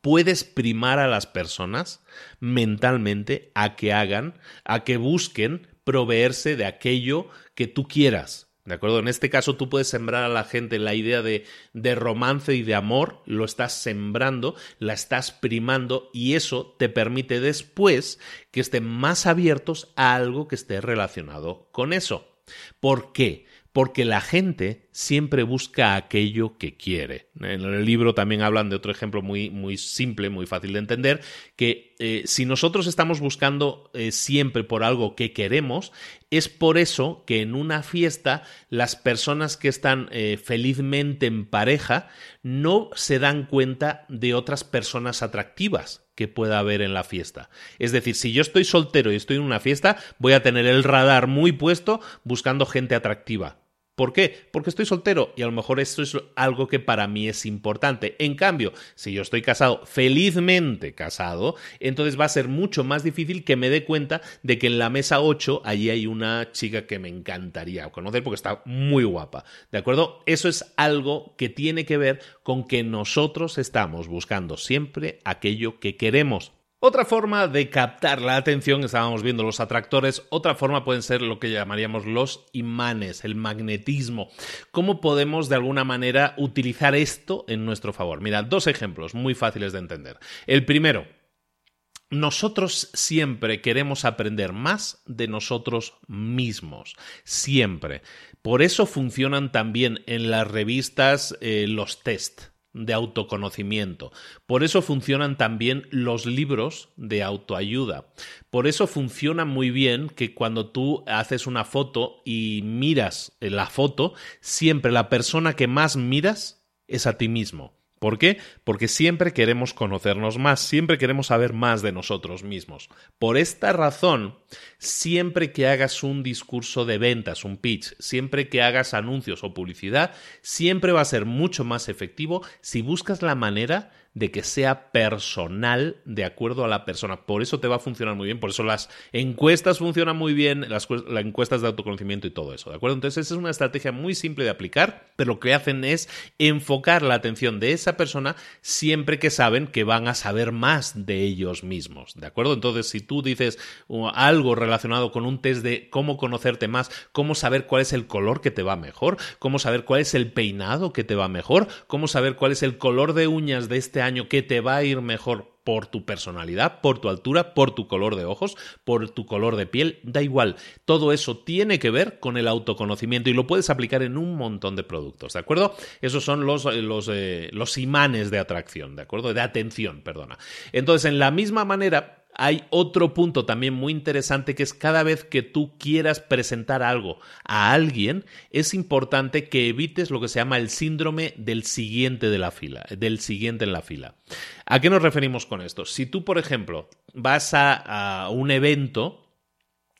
Puedes primar a las personas mentalmente a que hagan, a que busquen proveerse de aquello que tú quieras. ¿De acuerdo? En este caso tú puedes sembrar a la gente la idea de, de, romance y de amor, lo estás sembrando, la estás primando y eso te permite después que estén más abiertos a algo que esté relacionado con eso. ¿Por qué? Porque la gente siempre busca aquello que quiere. En el libro también hablan de otro ejemplo muy, muy simple, muy fácil de entender, que eh, si nosotros estamos buscando eh, siempre por algo que queremos, es por eso que en una fiesta las personas que están eh, felizmente en pareja no se dan cuenta de otras personas atractivas que pueda haber en la fiesta. Es decir, si yo estoy soltero y estoy en una fiesta, voy a tener el radar muy puesto buscando gente atractiva ¿Por qué? Porque estoy soltero y a lo mejor esto es algo que para mí es importante. En cambio, si yo estoy casado, felizmente casado, entonces va a ser mucho más difícil que me dé cuenta de que en la mesa 8 allí hay una chica que me encantaría conocer porque está muy guapa. ¿De acuerdo? Eso es algo que tiene que ver con que nosotros estamos buscando siempre aquello que queremos. Otra forma de captar la atención, estábamos viendo los atractores, otra forma pueden ser lo que llamaríamos los imanes, el magnetismo. ¿Cómo podemos de alguna manera utilizar esto en nuestro favor? Mira, dos ejemplos muy fáciles de entender. El primero, nosotros siempre queremos aprender más de nosotros mismos, siempre. Por eso funcionan también en las revistas eh, los test de autoconocimiento. Por eso funcionan también los libros de autoayuda. Por eso funciona muy bien que cuando tú haces una foto y miras la foto, siempre la persona que más miras es a ti mismo. ¿Por qué? Porque siempre queremos conocernos más, siempre queremos saber más de nosotros mismos. Por esta razón, siempre que hagas un discurso de ventas, un pitch, siempre que hagas anuncios o publicidad, siempre va a ser mucho más efectivo si buscas la manera de que sea personal de acuerdo a la persona. Por eso te va a funcionar muy bien, por eso las encuestas funcionan muy bien, las, encuestas de autoconocimiento y todo eso, ¿de acuerdo? Entonces, esa es una estrategia muy simple de aplicar, pero lo que hacen es enfocar la atención de esa persona siempre que saben que van a saber más de ellos mismos, ¿de acuerdo? Entonces, si tú dices uh, algo relacionado con un test de cómo conocerte más, cómo saber cuál es el color que te va mejor, cómo saber cuál es el peinado que te va mejor, cómo saber cuál es el color de uñas de este año que te va a ir mejor por tu personalidad, por tu altura, por tu color de ojos, por tu color de piel, da igual. Todo eso tiene que ver con el autoconocimiento y lo puedes aplicar en un montón de productos, ¿de acuerdo? Esos son los, eh, los, eh, los imanes de atracción, ¿de acuerdo? De atención, perdona. Entonces, en la misma manera, hay otro punto también muy interesante que es cada vez que tú quieras presentar algo a alguien, es importante que evites lo que se llama el síndrome del siguiente de la fila, del siguiente en la fila. ¿A qué nos referimos con esto? Si tú, por ejemplo, vas a, a un evento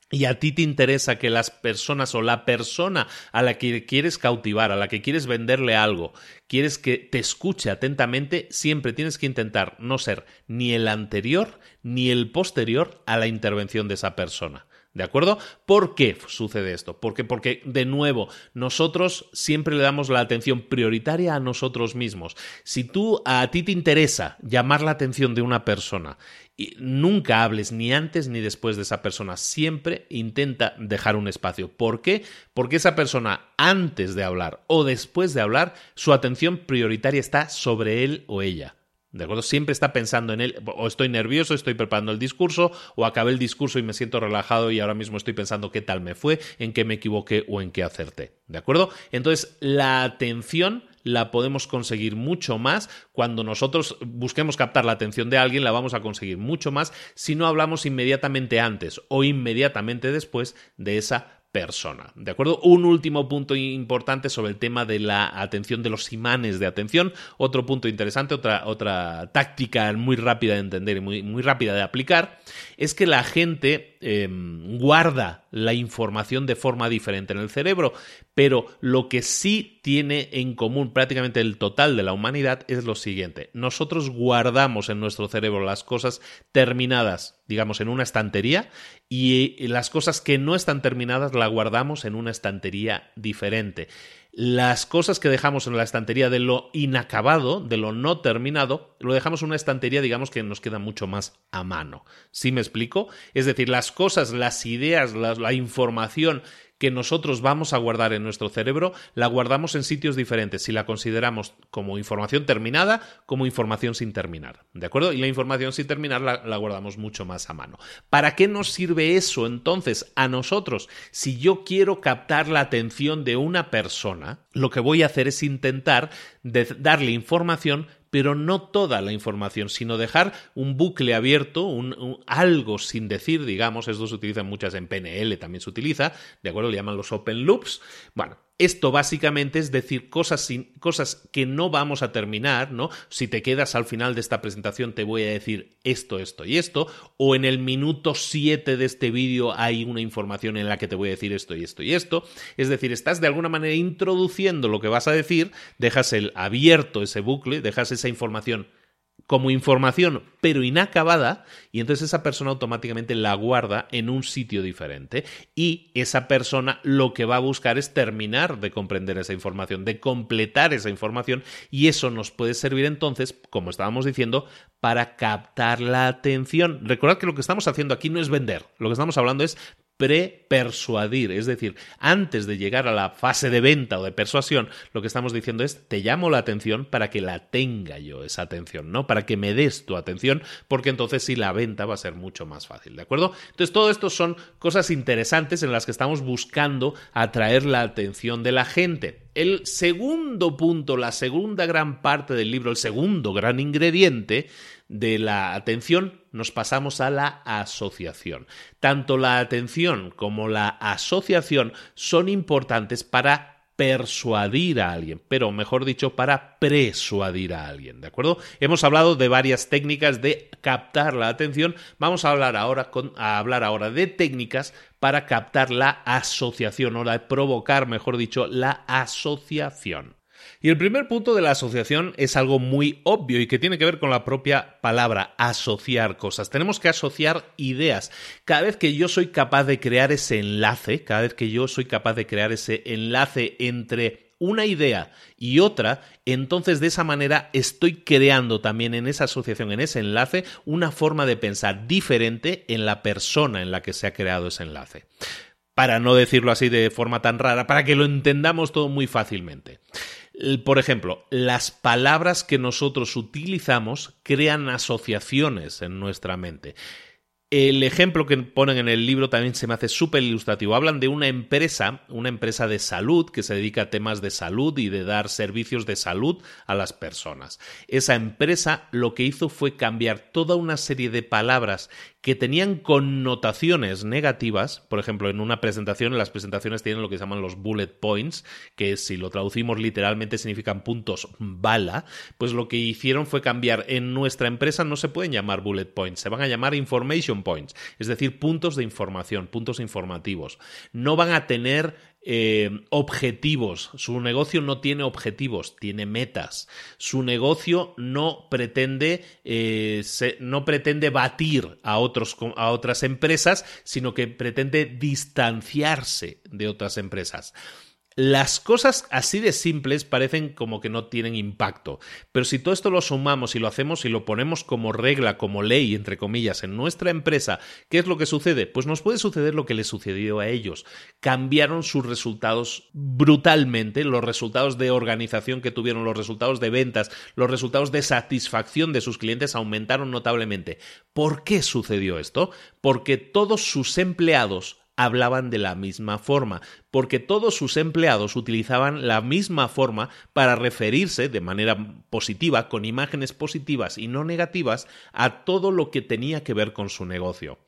y a ti te interesa que las personas o la persona a la que quieres cautivar, a la que quieres venderle algo, quieres que te escuche atentamente, siempre tienes que intentar no ser ni el anterior ni el posterior a la intervención de esa persona. ¿De acuerdo? ¿Por qué sucede esto? Porque, porque, de nuevo, nosotros siempre le damos la atención prioritaria a nosotros mismos. Si tú a ti te interesa llamar la atención de una persona y nunca hables ni antes ni después de esa persona. Siempre intenta dejar un espacio. ¿Por qué? Porque esa persona, antes de hablar o después de hablar, su atención prioritaria está sobre él o ella. ¿De acuerdo? Siempre está pensando en él, o estoy nervioso, estoy preparando el discurso, o acabé el discurso y me siento relajado y ahora mismo estoy pensando qué tal me fue, en qué me equivoqué o en qué acerté. ¿De acuerdo? Entonces, la atención la podemos conseguir mucho más cuando nosotros busquemos captar la atención de alguien, la vamos a conseguir mucho más si no hablamos inmediatamente antes o inmediatamente después de esa persona. ¿De acuerdo? Un último punto importante sobre el tema de la atención, de los imanes de atención. Otro punto interesante, otra, otra táctica muy rápida de entender y muy, muy rápida de aplicar, es que la gente em, guarda la información de forma diferente en el cerebro, pero lo que sí tiene en común prácticamente el total de la humanidad es lo siguiente. Nosotros guardamos en nuestro cerebro las cosas terminadas, digamos, en una estantería y las cosas que no están terminadas las guardamos en una estantería diferente las cosas que dejamos en la estantería de lo inacabado, de lo no terminado, lo dejamos en una estantería, digamos que nos queda mucho más a mano. ¿Sí me explico? Es decir, las cosas, las ideas, la, información que nosotros vamos a guardar en nuestro cerebro, la guardamos en sitios diferentes si la consideramos como información terminada, como información sin terminar. ¿De acuerdo? Y la información sin terminar la, la, guardamos mucho más a mano. ¿Para qué nos sirve eso entonces a nosotros? Si yo quiero captar la atención de una persona, lo que voy a hacer es intentar darle información pero no toda la información, sino dejar un bucle abierto, un, algo sin decir, digamos, esto se utiliza muchas en PNL, también se utiliza, ¿de acuerdo? Le llaman los open loops. Bueno, esto básicamente es decir cosas, sin, cosas que no vamos a terminar, ¿no? Si te quedas al final de esta presentación te voy a decir esto, esto y esto, o en el minuto 7 de este vídeo hay una información en la que te voy a decir esto y esto y esto. Es decir, estás de alguna manera introduciendo lo que vas a decir, dejas el abierto ese bucle, dejas esa información como información pero inacabada y entonces esa persona automáticamente la guarda en un sitio diferente y esa persona lo que va a buscar es terminar de comprender esa información, de completar esa información y eso nos puede servir entonces, como estábamos diciendo, para captar la atención. Recordad que lo que estamos haciendo aquí no es vender, lo que estamos hablando es pre-persuadir, es decir, antes de llegar a la fase de venta o de persuasión, lo que estamos diciendo es te llamo la atención para que la tenga yo esa atención, ¿no? Para que me des tu atención, porque entonces sí la venta va a ser mucho más fácil, ¿de acuerdo? Entonces todo esto son cosas interesantes en las que estamos buscando atraer la atención de la gente. El segundo punto, la segunda gran parte del libro, el segundo gran ingrediente de la atención nos pasamos a la asociación. Tanto la atención como la asociación son importantes para persuadir a alguien, pero mejor dicho, para persuadir a alguien, ¿de acuerdo? Hemos hablado de varias técnicas de captar la atención, vamos a hablar ahora, a hablar ahora de técnicas para captar la asociación o de provocar, mejor dicho, la asociación. Y el primer punto de la asociación es algo muy obvio y que tiene que ver con la propia palabra, asociar cosas. Tenemos que asociar ideas. Cada vez que yo soy capaz de crear ese enlace, cada vez que yo soy capaz de crear ese enlace entre una idea y otra, entonces de esa manera estoy creando también en esa asociación, en ese enlace, una forma de pensar diferente en la persona en la que se ha creado ese enlace. Para no decirlo así de forma tan rara, para que lo entendamos todo muy fácilmente. Por ejemplo, las palabras que nosotros utilizamos crean asociaciones en nuestra mente. El ejemplo que ponen en el libro también se me hace súper ilustrativo. Hablan de una empresa, una empresa de salud que se dedica a temas de salud y de dar servicios de salud a las personas. Esa empresa lo que hizo fue cambiar toda una serie de palabras que tenían connotaciones negativas, por ejemplo, en una presentación, las presentaciones tienen lo que se llaman los bullet points, que si lo traducimos literalmente significan puntos bala, pues lo que hicieron fue cambiar en nuestra empresa no se pueden llamar bullet points, se van a llamar information points, es decir, puntos de información, puntos informativos. No van a tener eh, objetivos. Su negocio no tiene objetivos, tiene metas. Su negocio no pretende, eh, no pretende batir a, otros, a otras empresas, sino que pretende distanciarse de otras empresas. Las cosas así de simples parecen como que no tienen impacto, pero si todo esto lo sumamos y lo hacemos y lo ponemos como regla, como ley, entre comillas, en nuestra empresa, ¿qué es lo que sucede? Pues nos puede suceder lo que les sucedió a ellos. Cambiaron sus resultados brutalmente, los resultados de organización que tuvieron, los resultados de ventas, los resultados de satisfacción de sus clientes aumentaron notablemente. ¿Por qué sucedió esto? Porque todos sus empleados hablaban de la misma forma, porque todos sus empleados utilizaban la misma forma para referirse de manera positiva, con imágenes positivas y no negativas, a todo lo que tenía que ver con su negocio.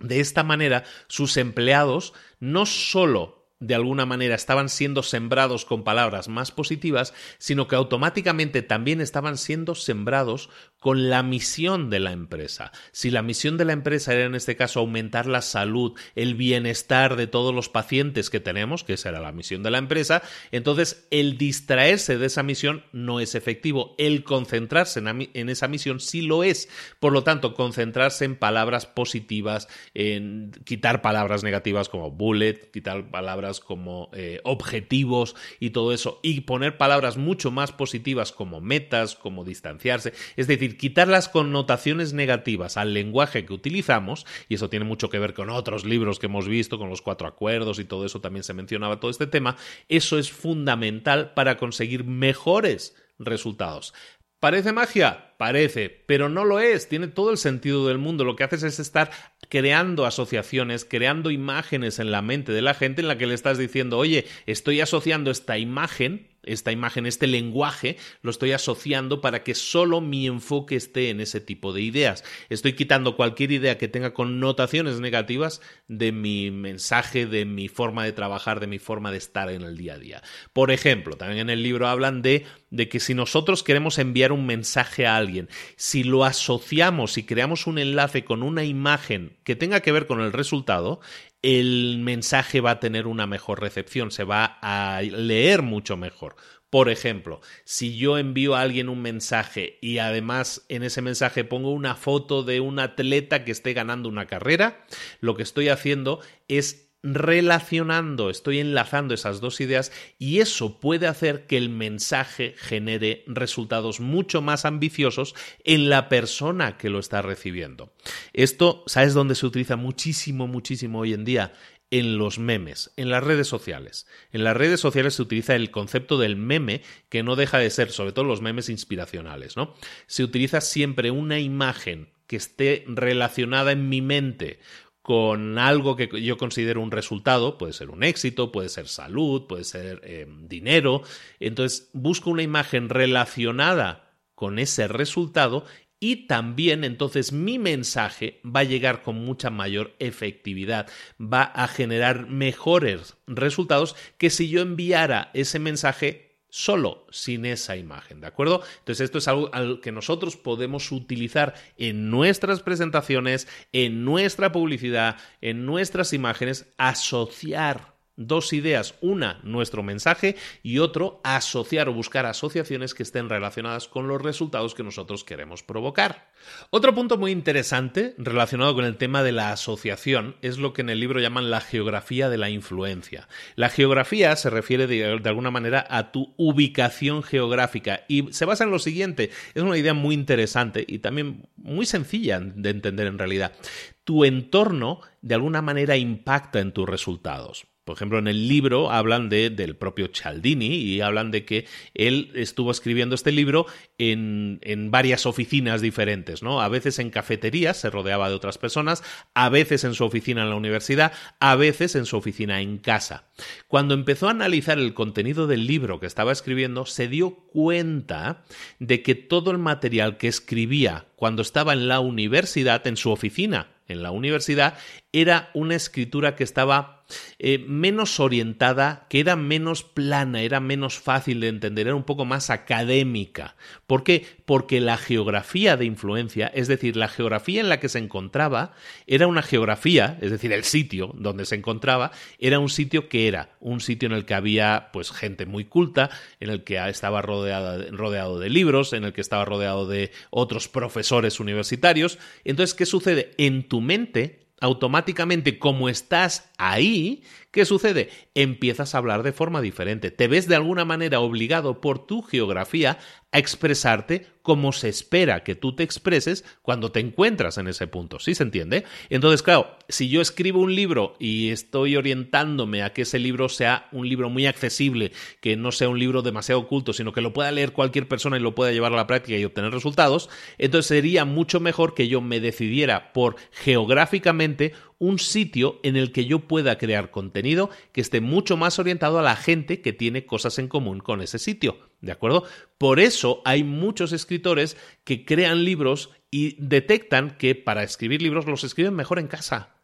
De esta manera, sus empleados no solo de alguna manera estaban siendo sembrados con palabras más positivas, sino que automáticamente también estaban siendo sembrados con la misión de la empresa. Si la misión de la empresa era en este caso aumentar la salud, el bienestar de todos los pacientes que tenemos, que esa era la misión de la empresa, entonces el distraerse de esa misión no es efectivo. El concentrarse en, esa misión sí lo es. Por lo tanto, concentrarse en palabras positivas, en quitar palabras negativas como bullet, quitar palabras como eh, objetivos y todo eso, y poner palabras mucho más positivas como metas, como distanciarse, es decir, quitar las connotaciones negativas al lenguaje que utilizamos, y eso tiene mucho que ver con otros libros que hemos visto, con los cuatro acuerdos y todo eso también se mencionaba todo este tema, eso es fundamental para conseguir mejores resultados. ¿Parece magia? Parece, pero no lo es, tiene todo el sentido del mundo. Lo que haces es estar creando asociaciones, creando imágenes en la mente de la gente en la que le estás diciendo, oye, estoy asociando esta imagen esta imagen, este lenguaje, lo estoy asociando para que solo mi enfoque esté en ese tipo de ideas. Estoy quitando cualquier idea que tenga connotaciones negativas de mi mensaje, de mi forma de trabajar, de mi forma de estar en el día a día. Por ejemplo, también en el libro hablan de, de que si nosotros queremos enviar un mensaje a alguien, si lo asociamos y creamos un enlace con una imagen que tenga que ver con el resultado, el mensaje va a tener una mejor recepción, se va a leer mucho mejor. Por ejemplo, si yo envío a alguien un mensaje y además en ese mensaje pongo una foto de un atleta que esté ganando una carrera, lo que estoy haciendo es relacionando, estoy enlazando esas dos ideas y eso puede hacer que el mensaje genere resultados mucho más ambiciosos en la persona que lo está recibiendo. Esto, ¿sabes dónde se utiliza muchísimo, muchísimo hoy en día? en los memes, en las redes sociales. En las redes sociales se utiliza el concepto del meme, que no deja de ser, sobre todo los memes inspiracionales, ¿no? Se utiliza siempre una imagen que esté relacionada en mi mente con algo que yo considero un resultado, puede ser un éxito, puede ser salud, puede ser eh, dinero. Entonces busco una imagen relacionada con ese resultado y también entonces mi mensaje va a llegar con mucha mayor efectividad, va a generar mejores resultados que si yo enviara ese mensaje solo sin esa imagen, ¿de acuerdo? Entonces esto es algo que nosotros podemos utilizar en nuestras presentaciones, en nuestra publicidad, en nuestras imágenes, asociar dos ideas, una nuestro mensaje y otro asociar o buscar asociaciones que estén relacionadas con los resultados que nosotros queremos provocar. Otro punto muy interesante relacionado con el tema de la asociación es lo que en el libro llaman la geografía de la influencia. La geografía se refiere de, alguna manera a tu ubicación geográfica y se basa en lo siguiente, es una idea muy interesante y también muy sencilla de entender en realidad. Tu entorno de alguna manera impacta en tus resultados. Por ejemplo, en el libro hablan de, del propio Cialdini y hablan de que él estuvo escribiendo este libro en, en, varias oficinas diferentes, ¿no? A veces en cafeterías, se rodeaba de otras personas, a veces en su oficina en la universidad, a veces en su oficina en casa. Cuando empezó a analizar el contenido del libro que estaba escribiendo, se dio cuenta de que todo el material que escribía cuando estaba en la universidad, en su oficina, en la universidad, era una escritura que estaba eh, menos orientada, que era menos plana, era menos fácil de entender, era un poco más académica. ¿Por qué? Porque la geografía de influencia, es decir, la geografía en la que se encontraba, era una geografía, es decir, el sitio donde se encontraba, era un sitio que era un sitio en el que había pues gente muy culta, en el que estaba rodeado de libros, en el que estaba rodeado de otros profesores universitarios. Entonces, ¿qué sucede? En tu mente automáticamente como estás ahí, ¿qué sucede? Empiezas a hablar de forma diferente. Te ves de alguna manera obligado por tu geografía a expresarte como se espera que tú te expreses cuando te encuentras en ese punto. ¿Sí se entiende? Entonces, claro, si yo escribo un libro y estoy orientándome a que ese libro sea un libro muy accesible, que no sea un libro demasiado oculto, sino que lo pueda leer cualquier persona y lo pueda llevar a la práctica y obtener resultados, entonces sería mucho mejor que yo me decidiera por geográficamente un sitio en el que yo pueda crear contenido que esté mucho más orientado a la gente que tiene cosas en común con ese sitio. ¿De acuerdo? Por eso hay muchos escritores que crean libros y detectan que para escribir libros los escriben mejor en casa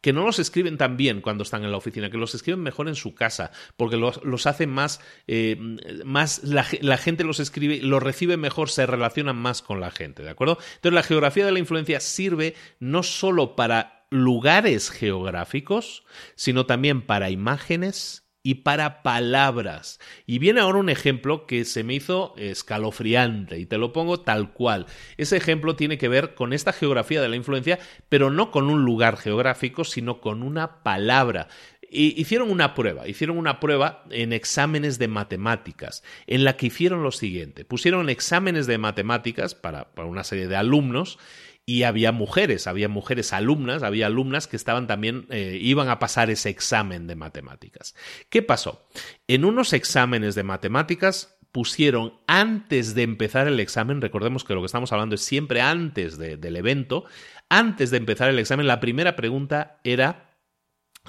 que no los escriben tan bien cuando están en la oficina, que los escriben mejor en su casa, porque los, hacen más, eh, más la, la, gente los escribe, los recibe mejor, se relacionan más con la gente, ¿de acuerdo? Entonces la geografía de la influencia sirve no solo para lugares geográficos, sino también para imágenes y para palabras. Y viene ahora un ejemplo que se me hizo escalofriante y te lo pongo tal cual. Ese ejemplo tiene que ver con esta geografía de la influencia, pero no con un lugar geográfico, sino con una palabra. Y hicieron una prueba, hicieron una prueba en exámenes de matemáticas, en la que hicieron lo siguiente, pusieron exámenes de matemáticas para, para una serie de alumnos y había mujeres, había mujeres alumnas, había alumnas que estaban también, eh, iban a pasar ese examen de matemáticas. ¿Qué pasó? En unos exámenes de matemáticas pusieron antes de empezar el examen, recordemos que lo que estamos hablando es siempre antes del evento, antes de empezar el examen, la primera pregunta era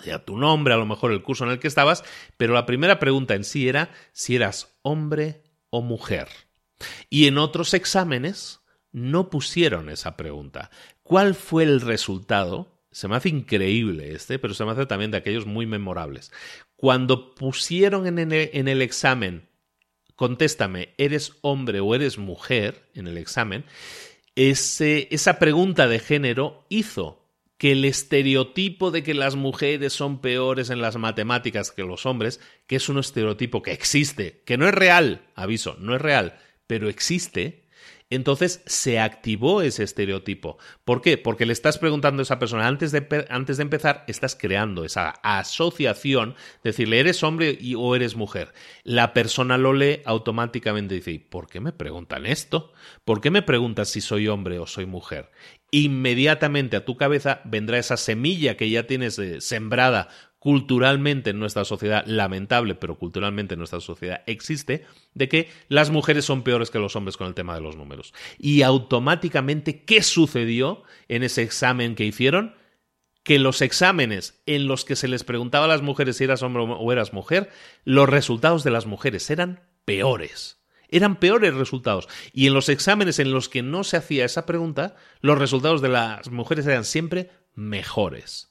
ya tu nombre, a lo mejor el curso en el que estabas, pero la primera pregunta en sí era si eras hombre o mujer. Y en otros exámenes no pusieron esa pregunta. ¿Cuál fue el resultado? Se me hace increíble este, pero se me hace también de aquellos muy memorables. Cuando pusieron en el, examen, contéstame, ¿eres hombre o eres mujer? En el examen, esa pregunta de género hizo que el estereotipo de que las mujeres son peores en las matemáticas que los hombres, que es un estereotipo que existe, que no es real, aviso, no es real, pero existe, entonces se activó ese estereotipo. ¿Por qué? Porque le estás preguntando a esa persona, antes de, antes de empezar, estás creando esa asociación, decirle, ¿eres hombre o eres mujer? La persona lo lee automáticamente y dice, ¿por qué me preguntan esto? ¿Por qué me preguntas si soy hombre o soy mujer? Inmediatamente a tu cabeza vendrá esa semilla que ya tienes eh, sembrada culturalmente en nuestra sociedad, lamentable, pero culturalmente en nuestra sociedad existe, de que las mujeres son peores que los hombres con el tema de los números. Y automáticamente, ¿qué sucedió en ese examen que hicieron? Que los exámenes en los que se les preguntaba a las mujeres si eras hombre o eras mujer, los resultados de las mujeres eran peores eran peores resultados. Y en los exámenes en los que no se hacía esa pregunta, los resultados de las mujeres eran siempre mejores.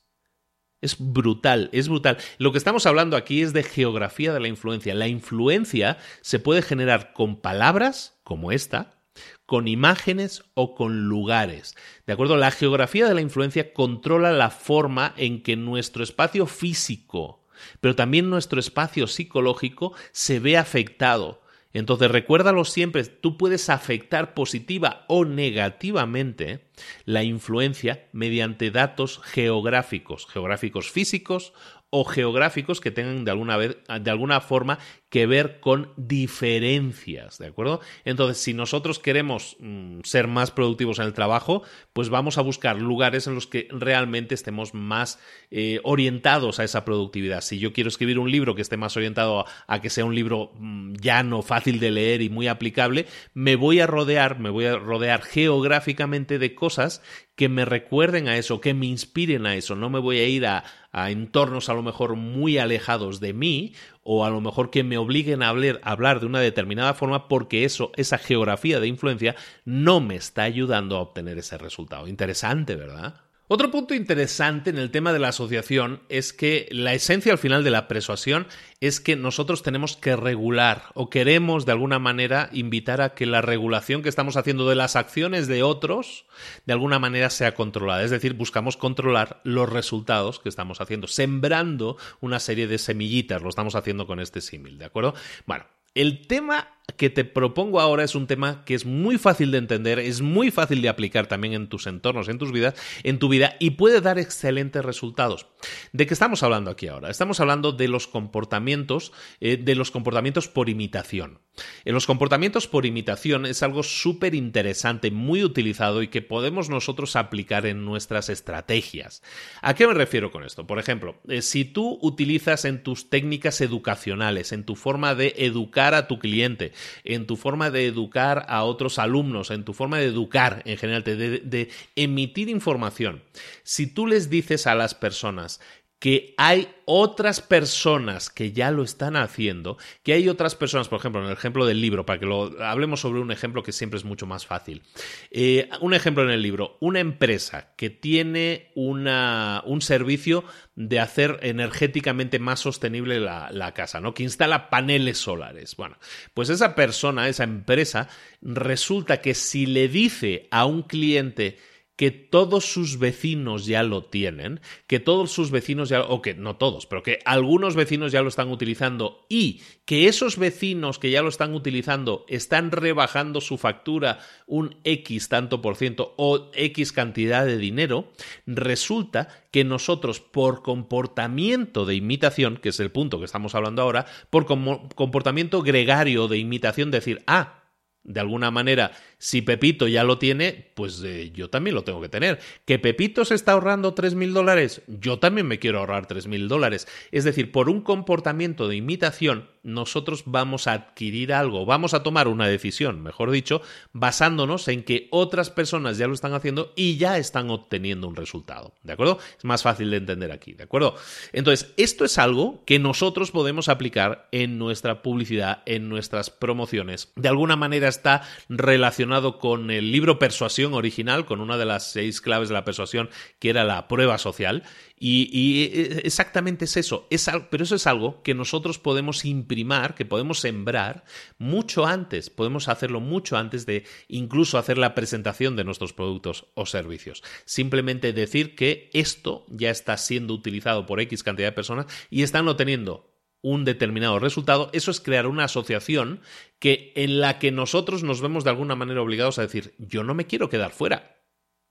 Es brutal, es brutal. Lo que estamos hablando aquí es de geografía de la influencia. La influencia se puede generar con palabras, como esta, con imágenes o con lugares. ¿De acuerdo? La geografía de la influencia controla la forma en que nuestro espacio físico, pero también nuestro espacio psicológico se ve afectado. Entonces recuérdalo siempre, tú puedes afectar positiva o negativamente la influencia mediante datos geográficos, geográficos físicos o geográficos que tengan de alguna, vez, de alguna forma que ver con diferencias, ¿de acuerdo? Entonces, si nosotros queremos mm, ser más productivos en el trabajo, pues vamos a buscar lugares en los que realmente estemos más eh, orientados a esa productividad. Si yo quiero escribir un libro que esté más orientado a, que sea un libro mm, llano, fácil de leer y muy aplicable, me voy a rodear, me voy a rodear geográficamente de cosas que me recuerden a eso, que me inspiren a eso. No me voy a ir a, a entornos a lo mejor muy alejados de mí o a lo mejor que me obliguen a hablar, a hablar, de una determinada forma porque eso, esa geografía de influencia no me está ayudando a obtener ese resultado. Interesante, ¿verdad? Otro punto interesante en el tema de la asociación es que la esencia al final de la persuasión es que nosotros tenemos que regular o queremos de alguna manera invitar a que la regulación que estamos haciendo de las acciones de otros de alguna manera sea controlada. Es decir, buscamos controlar los resultados que estamos haciendo, sembrando una serie de semillitas, lo estamos haciendo con este símil, ¿de acuerdo? Bueno, el tema que te propongo ahora es un tema que es muy fácil de entender, es muy fácil de aplicar también en tus entornos, en tus vidas, en tu vida y puede dar excelentes resultados. ¿De qué estamos hablando aquí ahora? Estamos hablando de los comportamientos, eh, de los comportamientos por imitación. En los comportamientos por imitación es algo súper interesante, muy utilizado y que podemos nosotros aplicar en nuestras estrategias. ¿A qué me refiero con esto? Por ejemplo, eh, si tú utilizas en tus técnicas educacionales, en tu forma de educar a tu cliente, en tu forma de educar a otros alumnos, en tu forma de educar en general, de, emitir información, si tú les dices a las personas que hay otras personas que ya lo están haciendo, que hay otras personas, por ejemplo, en el ejemplo del libro, para que lo hablemos sobre un ejemplo que siempre es mucho más fácil. Eh, un ejemplo en el libro, una empresa que tiene una, un servicio de hacer energéticamente más sostenible la, la casa, ¿no? Que instala paneles solares. Bueno, pues esa persona, esa empresa, resulta que si le dice a un cliente que todos sus vecinos ya lo tienen, que todos sus vecinos ya, o que no todos, pero que algunos vecinos ya lo están utilizando y que esos vecinos que ya lo están utilizando están rebajando su factura un X tanto por ciento o X cantidad de dinero, resulta que nosotros por comportamiento de imitación, que es el punto que estamos hablando ahora, por comportamiento gregario de imitación, decir, ah, de alguna manera, si Pepito ya lo tiene, pues eh, yo también lo tengo que tener. ¿Que Pepito se está ahorrando tres mil dólares? Yo también me quiero ahorrar tres mil dólares. Es decir, por un comportamiento de imitación, nosotros vamos a adquirir algo, vamos a tomar una decisión, mejor dicho, basándonos en que otras personas ya lo están haciendo y ya están obteniendo un resultado. ¿De acuerdo? Es más fácil de entender aquí, ¿de acuerdo? Entonces, esto es algo que nosotros podemos aplicar en nuestra publicidad, en nuestras promociones. De alguna manera está relacionado con el libro Persuasión original, con una de las seis claves de la persuasión, que era la prueba social. Y, eh, exactamente es eso, es, pero eso es algo que nosotros podemos imprimar, que podemos sembrar mucho antes, podemos hacerlo mucho antes de incluso hacer la presentación de nuestros productos o servicios. Simplemente decir que esto ya está siendo utilizado por X cantidad de personas y están obteniendo un determinado resultado, eso es crear una asociación que en la que nosotros nos vemos de alguna manera obligados a decir, yo no me quiero quedar fuera.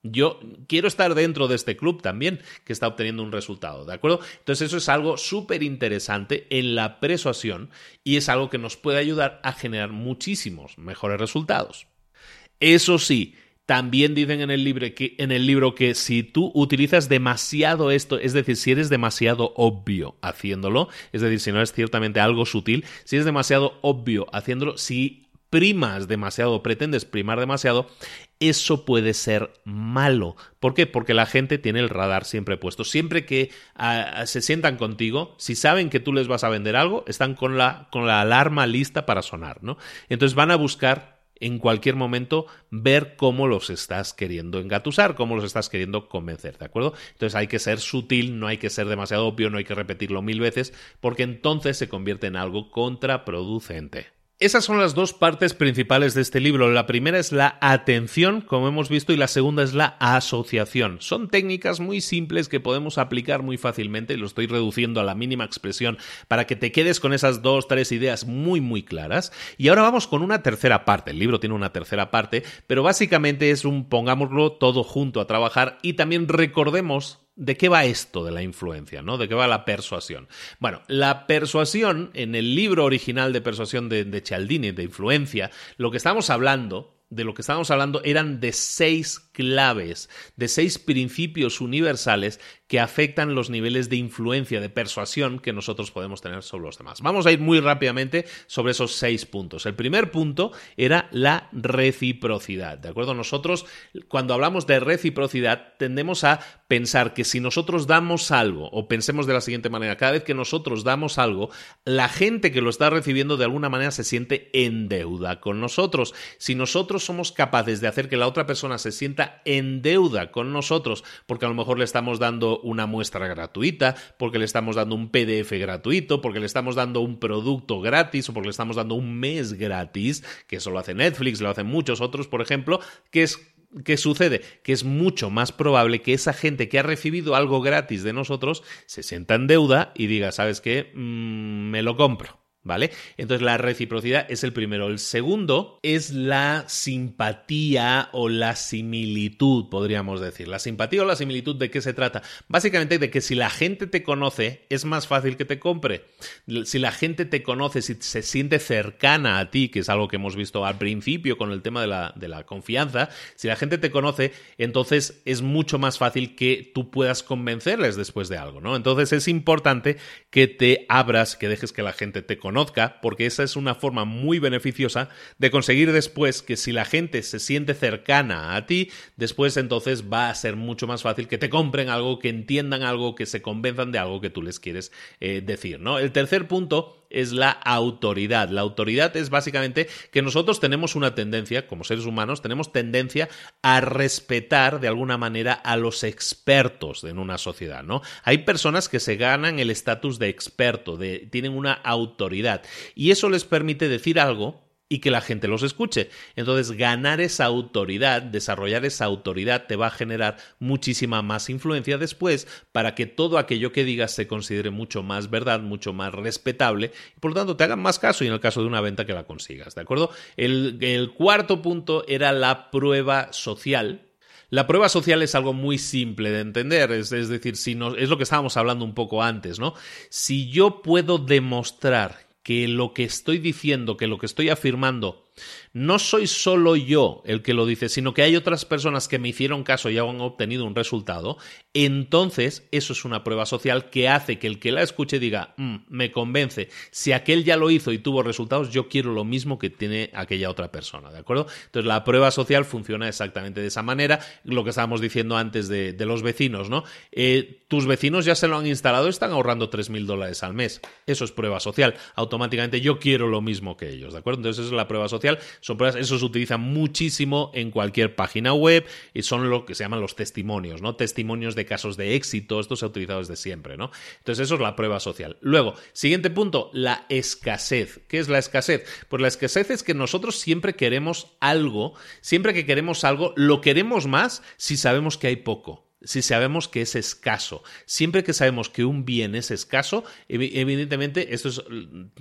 Yo quiero estar dentro de este club también que está obteniendo un resultado, ¿de acuerdo? Entonces eso es algo súper interesante en la persuasión y es algo que nos puede ayudar a generar muchísimos mejores resultados. Eso sí, también dicen en el, libro que, en el libro que si tú utilizas demasiado esto, es decir, si eres demasiado obvio haciéndolo, es decir, si no es ciertamente algo sutil, si es demasiado obvio haciéndolo, si primas demasiado, pretendes primar demasiado, eso puede ser malo. ¿Por qué? Porque la gente tiene el radar siempre puesto. Siempre que ah, se sientan contigo, si saben que tú les vas a vender algo, están con la, con la alarma lista para sonar, ¿no? Entonces van a buscar en cualquier momento ver cómo los estás queriendo engatusar, cómo los estás queriendo convencer, ¿de acuerdo? Entonces hay que ser sutil, no hay que ser demasiado obvio, no hay que repetirlo mil veces, porque entonces se convierte en algo contraproducente. Esas son las dos partes principales de este libro. La primera es la atención, como hemos visto, y la segunda es la asociación. Son técnicas muy simples que podemos aplicar muy fácilmente, lo estoy reduciendo a la mínima expresión para que te quedes con esas dos, tres ideas muy, muy claras. Y ahora vamos con una tercera parte. El libro tiene una tercera parte, pero básicamente es un pongámoslo todo junto a trabajar y también recordemos ¿De qué va esto de la influencia? ¿no? ¿De qué va la persuasión? Bueno, la persuasión, en el libro original de persuasión de, de Cialdini, de influencia, lo que estamos hablando, de lo que estábamos hablando, eran de seis claves, de seis principios universales que afectan los niveles de influencia, de persuasión que nosotros podemos tener sobre los demás. Vamos a ir muy rápidamente sobre esos seis puntos. El primer punto era la reciprocidad, ¿de acuerdo? Nosotros, cuando hablamos de reciprocidad, tendemos a pensar que si nosotros damos algo, o pensemos de la siguiente manera, cada vez que nosotros damos algo, la gente que lo está recibiendo de alguna manera se siente en deuda con nosotros. Si nosotros somos capaces de hacer que la otra persona se sienta en deuda con nosotros, porque a lo mejor le estamos dando una muestra gratuita, porque le estamos dando un PDF gratuito, porque le estamos dando un producto gratis o porque le estamos dando un mes gratis, que eso lo hace Netflix, lo hacen muchos otros, por ejemplo, que es ¿Qué sucede? Que es mucho más probable que esa gente que ha recibido algo gratis de nosotros se sienta en deuda y diga, ¿sabes qué? Mm, me lo compro. ¿Vale? Entonces la reciprocidad es el primero. El segundo es la simpatía o la similitud, podríamos decir. La simpatía o la similitud de qué se trata? Básicamente de que si la gente te conoce, es más fácil que te compre. Si la gente te conoce, si se siente cercana a ti, que es algo que hemos visto al principio con el tema de la, de la confianza, si la gente te conoce, entonces es mucho más fácil que tú puedas convencerles después de algo, ¿no? Entonces es importante que te abras, que dejes que la gente te conozca porque esa es una forma muy beneficiosa de conseguir después que si la gente se siente cercana a ti, después entonces va a ser mucho más fácil que te compren algo, que entiendan algo, que se convenzan de algo que tú les quieres eh, decir, ¿no? El tercer punto es la autoridad. La autoridad es básicamente que nosotros tenemos una tendencia, como seres humanos, tenemos tendencia a respetar de alguna manera a los expertos en una sociedad, ¿no? Hay personas que se ganan el estatus de experto, de, tienen una autoridad, y eso les permite decir algo y que la gente los escuche. Entonces, ganar esa autoridad, desarrollar esa autoridad, te va a generar muchísima más influencia después para que todo aquello que digas se considere mucho más verdad, mucho más respetable y por lo tanto te hagan más caso y en el caso de una venta que la consigas, ¿de acuerdo? El, cuarto punto era la prueba social, la prueba social es algo muy simple de entender, es, decir, si no, es lo que estábamos hablando un poco antes, ¿no? Si yo puedo demostrar que lo que estoy diciendo, que lo que estoy afirmando no soy solo yo el que lo dice, sino que hay otras personas que me hicieron caso y han obtenido un resultado, entonces eso es una prueba social que hace que el que la escuche diga, mm, me convence, si aquel ya lo hizo y tuvo resultados, yo quiero lo mismo que tiene aquella otra persona, ¿de acuerdo? Entonces la prueba social funciona exactamente de esa manera, lo que estábamos diciendo antes de, los vecinos, ¿no? Eh, tus vecinos ya se lo han instalado, están ahorrando 3.000 dólares al mes, eso es prueba social, automáticamente yo quiero lo mismo que ellos, ¿de acuerdo? Entonces eso es la prueba social son pruebas, eso se utiliza muchísimo en cualquier página web y son lo que se llaman los testimonios, ¿no? Testimonios de casos de éxito, esto se ha utilizado desde siempre, ¿no? Entonces eso es la prueba social. Luego, siguiente punto, la escasez. ¿Qué es la escasez? Pues la escasez es que nosotros siempre queremos algo, siempre que queremos algo, lo queremos más si sabemos que hay poco si sabemos que es escaso. Siempre que sabemos que un bien es escaso, evidentemente esto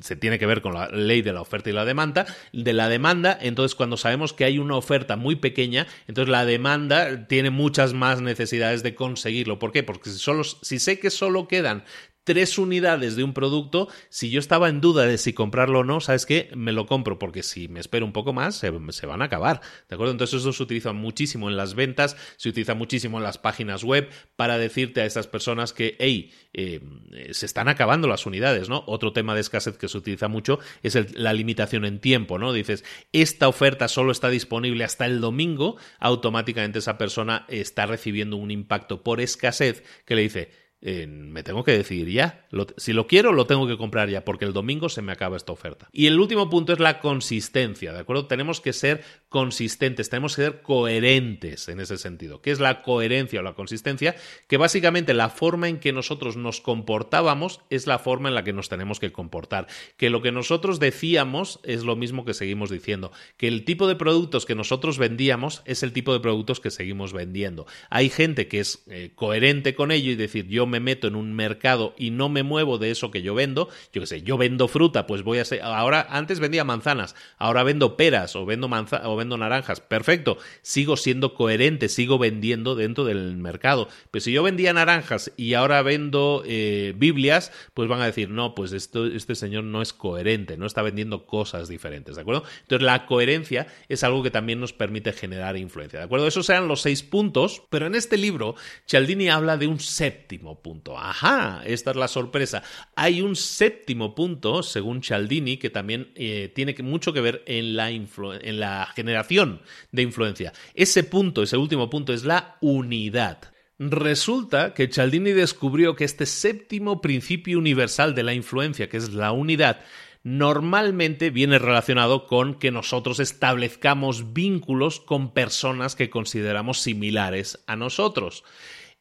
se tiene que ver con la ley de la oferta y la demanda, de la demanda, entonces cuando sabemos que hay una oferta muy pequeña, entonces la demanda tiene muchas más necesidades de conseguirlo. ¿Por qué? Porque si, solo, si sé que solo quedan tres unidades de un producto, si yo estaba en duda de si comprarlo o no, ¿sabes qué? Me lo compro, porque si me espero un poco más, se, van a acabar. ¿De acuerdo? Entonces eso se utiliza muchísimo en las ventas, se utiliza muchísimo en las páginas web para decirte a estas personas que, hey, eh, se están acabando las unidades, ¿no? Otro tema de escasez que se utiliza mucho es la limitación en tiempo, ¿no? Dices, esta oferta solo está disponible hasta el domingo, automáticamente esa persona está recibiendo un impacto por escasez que le dice, me tengo que decidir ya. si lo quiero, lo tengo que comprar ya, porque el domingo se me acaba esta oferta. Y el último punto es la consistencia, ¿de acuerdo? Tenemos que ser consistentes, tenemos que ser coherentes en ese sentido. ¿Qué es la coherencia o la consistencia? Que básicamente la forma en que nosotros nos comportábamos es la forma en la que nos tenemos que comportar. Que lo que nosotros decíamos es lo mismo que seguimos diciendo. Que el tipo de productos que nosotros vendíamos es el tipo de productos que seguimos vendiendo. Hay gente que es eh, coherente con ello y decir, yo me meto en un mercado y no me muevo de eso que yo vendo, yo qué sé, yo vendo fruta, pues voy a ser, ahora antes vendía manzanas, ahora vendo peras o vendo o vendo naranjas, perfecto, sigo siendo coherente, sigo vendiendo dentro del mercado. Pero si yo vendía naranjas y ahora vendo eh, Biblias, pues van a decir, no, pues esto, este señor no es coherente, no está vendiendo cosas diferentes, ¿de acuerdo? Entonces la coherencia es algo que también nos permite generar influencia, ¿de acuerdo? Esos sean los seis puntos, pero en este libro Cialdini habla de un séptimo punto. Ajá, esta es la sorpresa. Hay un séptimo punto, según Cialdini, que también eh, tiene mucho que ver en la, en la generación de influencia. Ese punto, ese último punto, es la unidad. Resulta que Cialdini descubrió que este séptimo principio universal de la influencia, que es la unidad, normalmente viene relacionado con que nosotros establezcamos vínculos con personas que consideramos similares a nosotros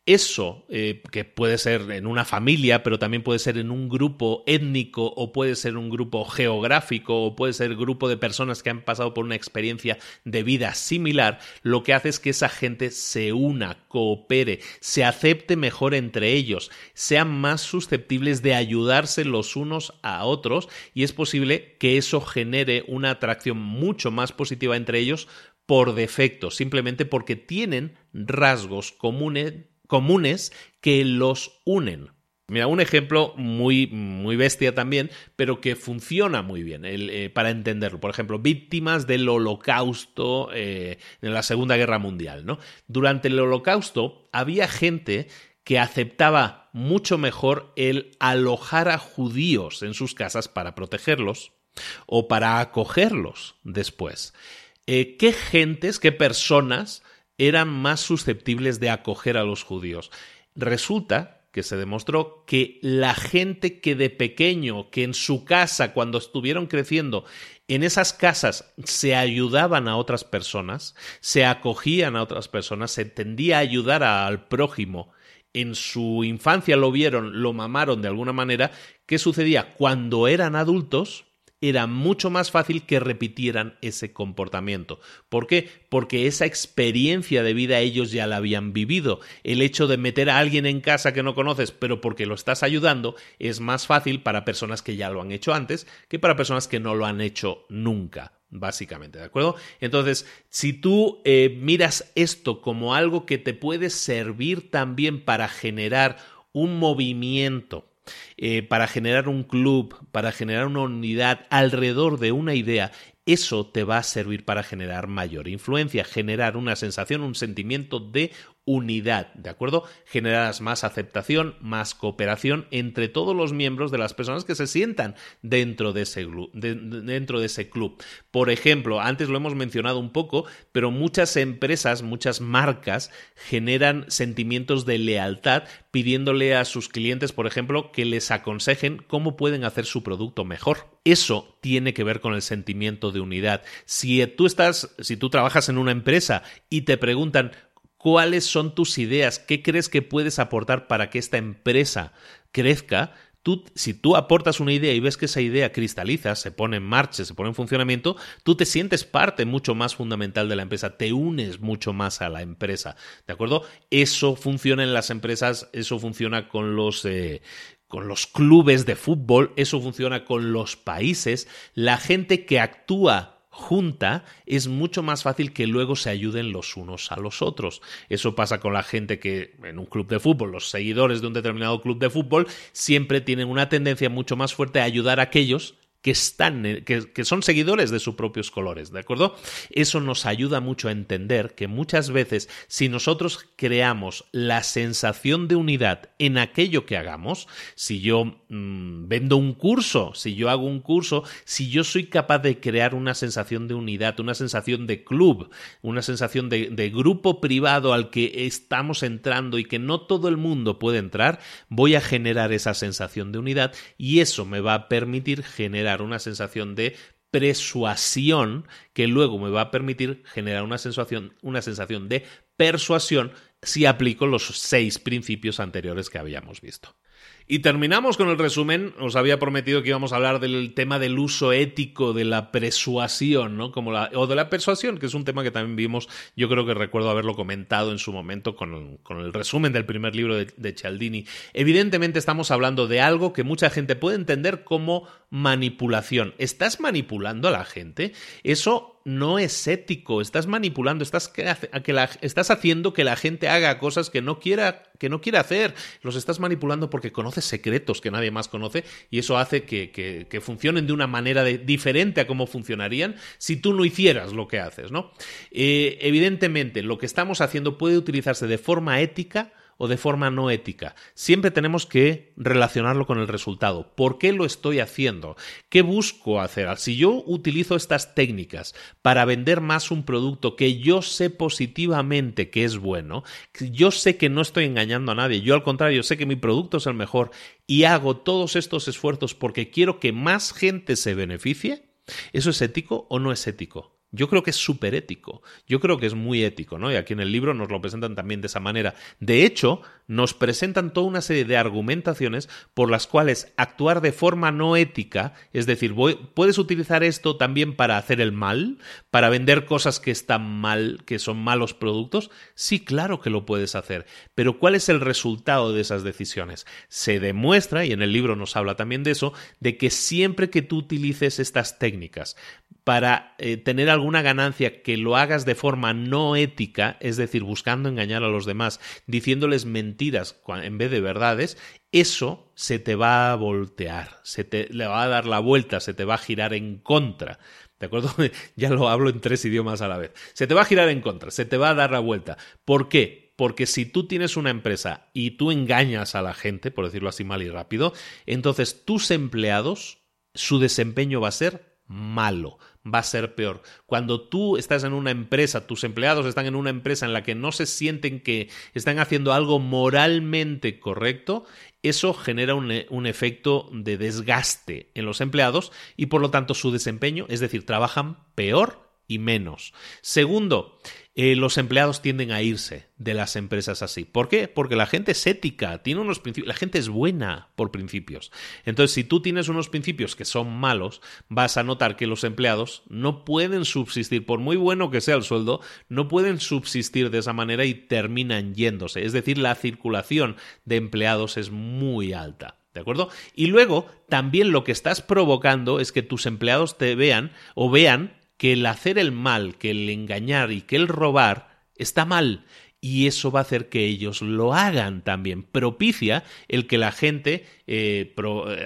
eso, eh, que puede ser en una familia, pero también puede ser en un grupo étnico o puede ser un grupo geográfico o puede ser grupo de personas que han pasado por una experiencia de vida similar, lo que hace es que esa gente se una, coopere, se acepte mejor entre ellos, sean más susceptibles de ayudarse los unos a otros y es posible que eso genere una atracción mucho más positiva entre ellos por defecto, simplemente porque tienen rasgos comunes comunes que los unen. Mira, un ejemplo muy, muy bestia también, pero que funciona muy bien eh, para entenderlo. Por ejemplo, víctimas del holocausto eh, en la Segunda Guerra Mundial. ¿no? Durante el holocausto había gente que aceptaba mucho mejor el alojar a judíos en sus casas para protegerlos o para acogerlos después. Eh, ¿Qué gentes, qué personas eran más susceptibles de acoger a los judíos. Resulta que se demostró que la gente que de pequeño, que en su casa, cuando estuvieron creciendo, en esas casas se ayudaban a otras personas, se acogían a otras personas, se tendía a ayudar al prójimo, en su infancia lo vieron, lo mamaron de alguna manera, ¿qué sucedía? Cuando eran adultos, era mucho más fácil que repitieran ese comportamiento. ¿Por qué? Porque esa experiencia de vida ellos ya la habían vivido. El hecho de meter a alguien en casa que no conoces, pero porque lo estás ayudando, es más fácil para personas que ya lo han hecho antes que para personas que no lo han hecho nunca básicamente, ¿de acuerdo? Entonces, si tú eh, miras esto como algo que te puede servir también para generar un movimiento eh, para generar un club, para generar una unidad alrededor de una idea, eso te va a servir para generar mayor influencia, generar una sensación, un sentimiento de unidad, ¿de acuerdo? Generarás más aceptación, más cooperación entre todos los miembros de las personas que se sientan dentro de ese, dentro de ese club. Por ejemplo, antes lo hemos mencionado un poco, pero muchas empresas, muchas marcas generan sentimientos de lealtad pidiéndole a sus clientes, por ejemplo, que les aconsejen cómo pueden hacer su producto mejor. Eso tiene que ver con el sentimiento de unidad. Si tú estás, si tú trabajas en una empresa y te preguntan, cuáles son tus ideas, qué crees que puedes aportar para que esta empresa crezca. Tú, si tú aportas una idea y ves que esa idea cristaliza, se pone en marcha, se pone en funcionamiento, tú te sientes parte mucho más fundamental de la empresa, te unes mucho más a la empresa, ¿de acuerdo? Eso funciona en las empresas, eso funciona con los, eh, con los clubes de fútbol, eso funciona con los países, la gente que actúa junta, es mucho más fácil que luego se ayuden los unos a los otros. Eso pasa con la gente que en un club de fútbol, los seguidores de un determinado club de fútbol, siempre tienen una tendencia mucho más fuerte a ayudar a aquellos que están, que, que, son seguidores de sus propios colores, ¿de acuerdo? Eso nos ayuda mucho a entender que muchas veces, si nosotros creamos la sensación de unidad en aquello que hagamos, si yo mmm, vendo un curso, si yo hago un curso, si yo soy capaz de crear una sensación de unidad, una sensación de club, una sensación de, de grupo privado al que estamos entrando y que no todo el mundo puede entrar, voy a generar esa sensación de unidad y eso me va a permitir generar una sensación de persuasión que luego me va a permitir generar una sensación, una sensación de persuasión si aplico los seis principios anteriores que habíamos visto. Y terminamos con el resumen. Os había prometido que íbamos a hablar del tema del uso ético de la persuasión, ¿no? Como la, o de la persuasión, que es un tema que también vimos, yo creo que recuerdo haberlo comentado en su momento con, con el resumen del primer libro de, de Cialdini. Evidentemente estamos hablando de algo que mucha gente puede entender como manipulación. ¿Estás manipulando a la gente? Eso no es ético, estás manipulando, estás, que, estás haciendo que la gente haga cosas que no, quiera, que no quiera hacer, los estás manipulando porque conoces secretos que nadie más conoce y eso hace que, que, funcionen de una manera diferente a cómo funcionarían si tú no hicieras lo que haces, ¿no? Eh, evidentemente, lo que estamos haciendo puede utilizarse de forma ética o de forma no ética. Siempre tenemos que relacionarlo con el resultado. ¿Por qué lo estoy haciendo? ¿Qué busco hacer? Si yo utilizo estas técnicas para vender más un producto que yo sé positivamente que es bueno, yo sé que no estoy engañando a nadie, yo al contrario sé que mi producto es el mejor y hago todos estos esfuerzos porque quiero que más gente se beneficie, ¿eso es ético o no es ético? Yo creo que es súper ético. Yo creo que es muy ético, ¿no? Y aquí en el libro nos lo presentan también de esa manera. De hecho, nos presentan toda una serie de argumentaciones por las cuales actuar de forma no ética, es decir, puedes utilizar esto también para hacer el mal, para vender cosas que están mal, que son malos productos. Sí, claro que lo puedes hacer. Pero ¿cuál es el resultado de esas decisiones? Se demuestra, y en el libro nos habla también de eso, de que siempre que tú utilices estas técnicas para eh, tener alguna ganancia que lo hagas de forma no ética, es decir, buscando engañar a los demás, diciéndoles mentiras en vez de verdades, eso se te va a voltear, se te le va a dar la vuelta, se te va a girar en contra. ¿De acuerdo? ya lo hablo en tres idiomas a la vez. Se te va a girar en contra, se te va a dar la vuelta. ¿Por qué? Porque si tú tienes una empresa y tú engañas a la gente, por decirlo así mal y rápido, entonces tus empleados, su desempeño va a ser malo, va a ser peor. Cuando tú estás en una empresa, tus empleados están en una empresa en la que no se sienten que están haciendo algo moralmente correcto, eso genera un, un, efecto de desgaste en los empleados y por lo tanto su desempeño, es decir, trabajan peor y menos. Segundo, eh, los empleados tienden a irse de las empresas así. ¿Por qué? Porque la gente es ética, tiene unos principios, la gente es buena por principios. Entonces, si tú tienes unos principios que son malos, vas a notar que los empleados no pueden subsistir, por muy bueno que sea el sueldo, no pueden subsistir de esa manera y terminan yéndose. Es decir, la circulación de empleados es muy alta. ¿De acuerdo? Y luego, también lo que estás provocando es que tus empleados te vean o vean que el hacer el mal, que el engañar y que el robar está mal. Y eso va a hacer que ellos lo hagan también. Propicia el que la gente eh,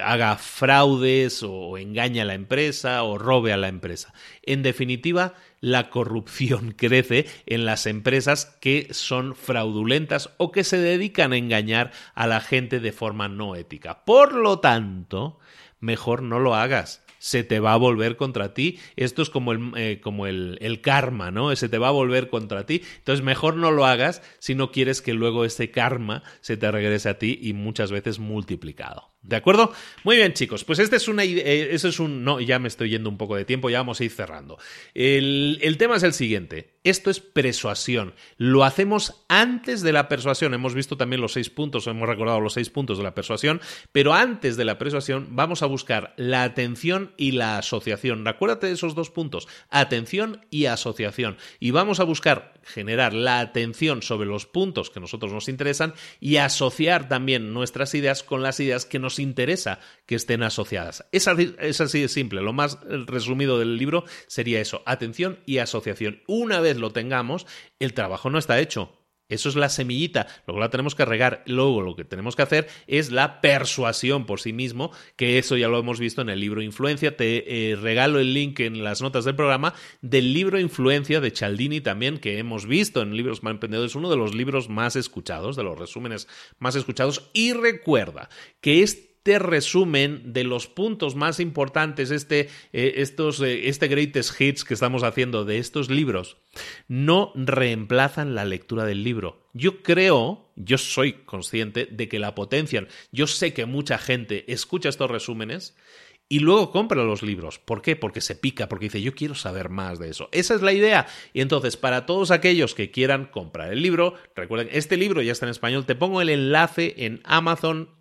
haga fraudes o engañe a la empresa o robe a la empresa. En definitiva, la corrupción crece en las empresas que son fraudulentas o que se dedican a engañar a la gente de forma no ética. Por lo tanto, mejor no lo hagas se te va a volver contra ti. Esto es como el, eh, como el, el, karma, ¿no? Se te va a volver contra ti. Entonces mejor no lo hagas si no quieres que luego ese karma se te regrese a ti y muchas veces multiplicado. ¿De acuerdo? Muy bien, chicos. Pues este es una eh, eso es un. No, ya me estoy yendo un poco de tiempo, ya vamos a ir cerrando. El, el tema es el siguiente. Esto es persuasión. Lo hacemos antes de la persuasión. Hemos visto también los seis puntos, hemos recordado los seis puntos de la persuasión, pero antes de la persuasión vamos a buscar la atención y la asociación. Acuérdate de esos dos puntos, atención y asociación. Y vamos a buscar generar la atención sobre los puntos que a nosotros nos interesan y asociar también nuestras ideas con las ideas que nos interesa que estén asociadas. Es es así de simple. Lo más resumido del libro sería eso, atención y asociación. Una vez lo tengamos, el trabajo no está hecho. Eso es la semillita, luego la tenemos que regar. Luego lo que tenemos que hacer es la persuasión por sí mismo, que eso ya lo hemos visto en el libro Influencia. Te eh, regalo el link en las notas del programa del libro Influencia de Cialdini también, que hemos visto en Libros para Emprendedores, uno de los libros más escuchados, de los resúmenes más escuchados. Y recuerda que este este resumen de los puntos más importantes, este, eh, estos, eh, este greatest hits que estamos haciendo de estos libros, no reemplazan la lectura del libro. Yo creo, yo soy consciente de que la potencian. Yo sé que mucha gente escucha estos resúmenes y luego compra los libros. ¿Por qué? Porque se pica, porque dice, yo quiero saber más de eso. Esa es la idea. Y entonces, para todos aquellos que quieran comprar el libro, recuerden, este libro ya está en español, te pongo el enlace en Amazon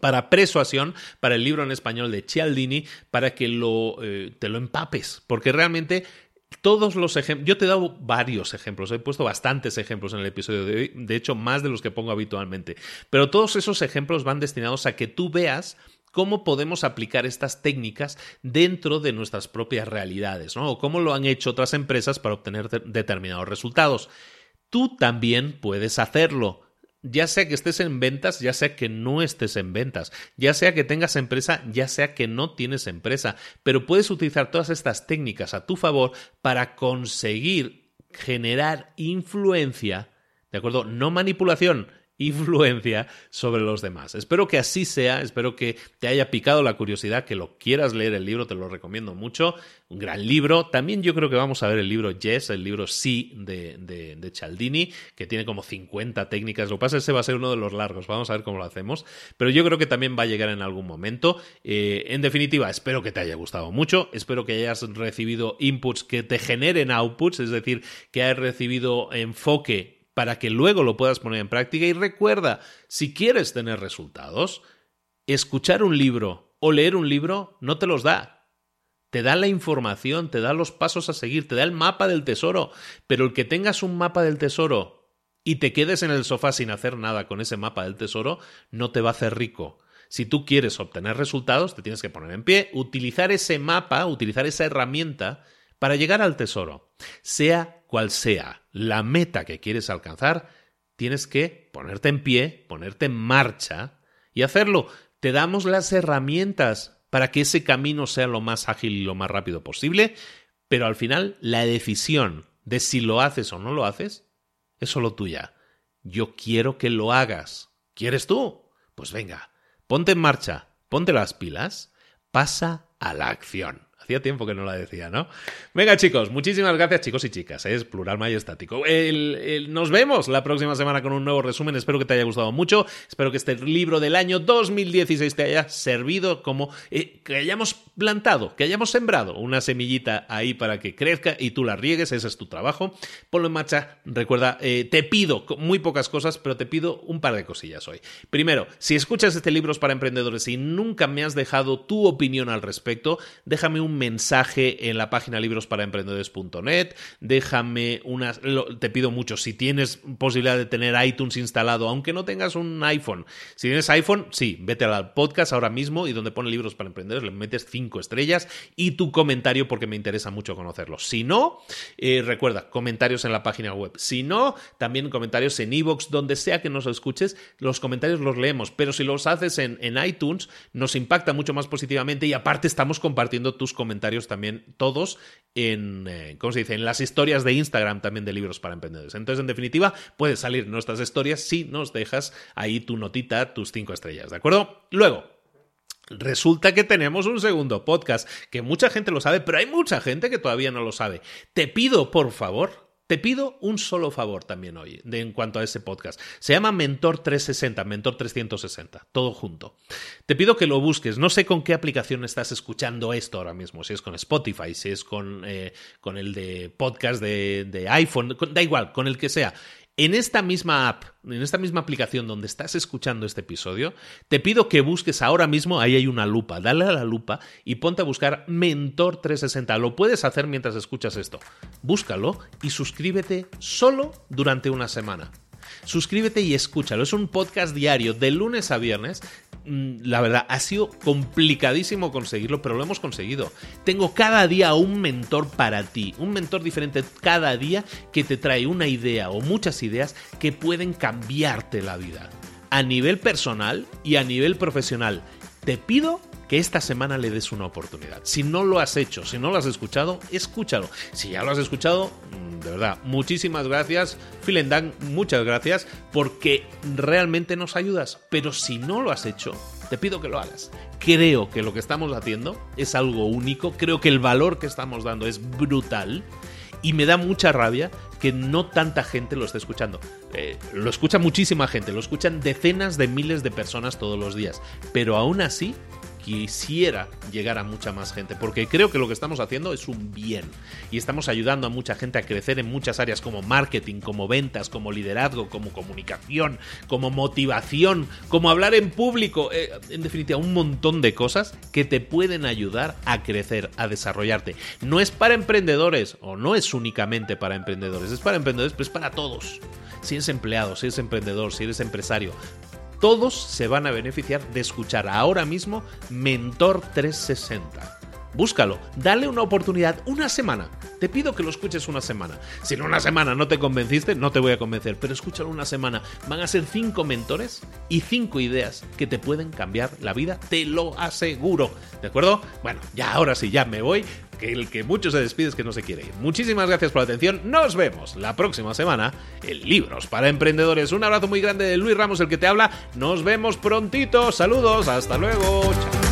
para persuasión, para el libro en español de Cialdini, para que eh, te lo empapes, porque realmente todos los ejemplos, yo te he dado varios ejemplos, he puesto bastantes ejemplos en el episodio de hoy, de hecho más de los que pongo habitualmente, pero todos esos ejemplos van destinados a que tú veas cómo podemos aplicar estas técnicas dentro de nuestras propias realidades, ¿no? O cómo lo han hecho otras empresas para obtener determinados resultados. Tú también puedes hacerlo ya sea que estés en ventas, ya sea que no estés en ventas, ya sea que tengas empresa, ya sea que no tienes empresa, pero puedes utilizar todas estas técnicas a tu favor para conseguir generar influencia, ¿de acuerdo? No manipulación, influencia sobre los demás. Espero que así sea, espero que te haya picado la curiosidad, que lo quieras leer el libro, te lo recomiendo mucho. Un gran libro. También yo creo que vamos a ver el libro Yes, el libro Sí de, de, Cialdini, que tiene como 50 técnicas. Lo que pasa es que ese va a ser uno de los largos, vamos a ver cómo lo hacemos. Pero yo creo que también va a llegar en algún momento. Eh, en definitiva, espero que te haya gustado mucho, espero que hayas recibido inputs que te generen outputs, es decir, que hayas recibido enfoque para que luego lo puedas poner en práctica. Y recuerda, si quieres tener resultados, escuchar un libro o leer un libro no te los da. Te da la información, te da los pasos a seguir, te da el mapa del tesoro. Pero el que tengas un mapa del tesoro y te quedes en el sofá sin hacer nada con ese mapa del tesoro, no te va a hacer rico. Si tú quieres obtener resultados, te tienes que poner en pie, utilizar ese mapa, utilizar esa herramienta para llegar al tesoro. Sea cual sea la meta que quieres alcanzar, tienes que ponerte en pie, ponerte en marcha y hacerlo. Te damos las herramientas para que ese camino sea lo más ágil y lo más rápido posible, pero al final la decisión de si lo haces o no lo haces es solo tuya. Yo quiero que lo hagas. ¿Quieres tú? Pues venga, ponte en marcha, ponte las pilas, pasa a la acción. Hacía tiempo que no la decía, ¿no? Venga, chicos, muchísimas gracias, chicos y chicas. Es plural majestático. nos vemos la próxima semana con un nuevo resumen. Espero que te haya gustado mucho. Espero que este libro del año 2016 te haya servido como eh, que hayamos plantado, que hayamos sembrado una semillita ahí para que crezca y tú la riegues. Ese es tu trabajo. Ponlo en marcha. Recuerda, eh, te pido muy pocas cosas, pero te pido un par de cosillas hoy. Primero, si escuchas este libro para emprendedores y nunca me has dejado tu opinión al respecto, déjame un mensaje en la página librosparaemprendedores.net, déjame unas, te pido mucho, si tienes posibilidad de tener iTunes instalado, aunque no tengas un iPhone, si tienes iPhone, sí, vete al podcast ahora mismo y donde pone libros para emprendedores, le metes cinco estrellas y tu comentario porque me interesa mucho conocerlo. Si no, eh, recuerda, comentarios en la página web. Si no, también comentarios en iVoox, donde sea que nos escuches, los comentarios los leemos, pero si los haces en, en iTunes, nos impacta mucho más positivamente y aparte estamos compartiendo tus comentarios comentarios también todos en, eh, ¿cómo se dice? En las historias de Instagram también de libros para emprendedores. Entonces, en definitiva, puedes salir nuestras historias si nos dejas ahí tu notita, tus cinco estrellas, ¿de acuerdo? Luego, Resulta que tenemos un segundo podcast, que mucha gente lo sabe, pero hay mucha gente que todavía no lo sabe. Te pido, por favor, te pido un solo favor también hoy de, en cuanto a ese podcast. Se llama Mentor 360, Mentor 360, todo junto. Te pido que lo busques. No sé con qué aplicación estás escuchando esto ahora mismo, si es con Spotify, si es con, eh, con el de podcast de, de iPhone, da igual, con el que sea. En esta misma app, en esta misma aplicación donde estás escuchando este episodio, te pido que busques ahora mismo, ahí hay una lupa, dale a la lupa y ponte a buscar Mentor 360. Lo puedes hacer mientras escuchas esto. Búscalo y suscríbete solo durante una semana. Suscríbete y escúchalo. Es un podcast diario de lunes a viernes. Mm, la verdad, ha sido complicadísimo conseguirlo, pero lo hemos conseguido. Tengo cada día un mentor para ti, un mentor diferente cada día que te trae una idea o muchas ideas que pueden cambiarte la vida. A nivel personal y a nivel profesional. Te pido que esta semana le des una oportunidad. Si no lo has hecho, si no lo has escuchado, escúchalo. Si ya lo has escuchado, mm, de verdad, muchísimas gracias. Vielen Dank, muchas gracias, porque realmente nos ayudas. Pero si no lo has hecho, te pido que lo hagas. Creo que lo que estamos haciendo es algo único, creo que el valor que estamos dando es brutal y me da mucha rabia que no tanta gente lo esté escuchando. Eh, lo escucha muchísima gente, lo escuchan decenas de miles de personas todos los días, pero aún así quisiera llegar a mucha más gente, porque creo que lo que estamos haciendo es un bien y estamos ayudando a mucha gente a crecer en muchas áreas como marketing, como ventas, como liderazgo, como comunicación, como motivación, como hablar en público, eh, en definitiva, un montón de cosas que te pueden ayudar a crecer, a desarrollarte. No es para emprendedores o no es únicamente para emprendedores, es para emprendedores, pero es para todos. Si eres empleado, si eres emprendedor, si eres empresario, todos se van a beneficiar de escuchar ahora mismo Mentor 360. Búscalo, dale una oportunidad, una semana. Te pido que lo escuches una semana. Si en una semana no te convenciste, no te voy a convencer, pero escúchalo una semana. Van a ser cinco mentores y cinco ideas que te pueden cambiar la vida, te lo aseguro. ¿De acuerdo? Bueno, ya ahora sí, ya me voy el que mucho se despide es que no se quiere ir. Muchísimas gracias por la atención. Nos vemos la próxima semana en Libros para Emprendedores. Un abrazo muy grande de Luis Ramos, el que te habla. Nos vemos prontito. Saludos. Hasta luego. Chao.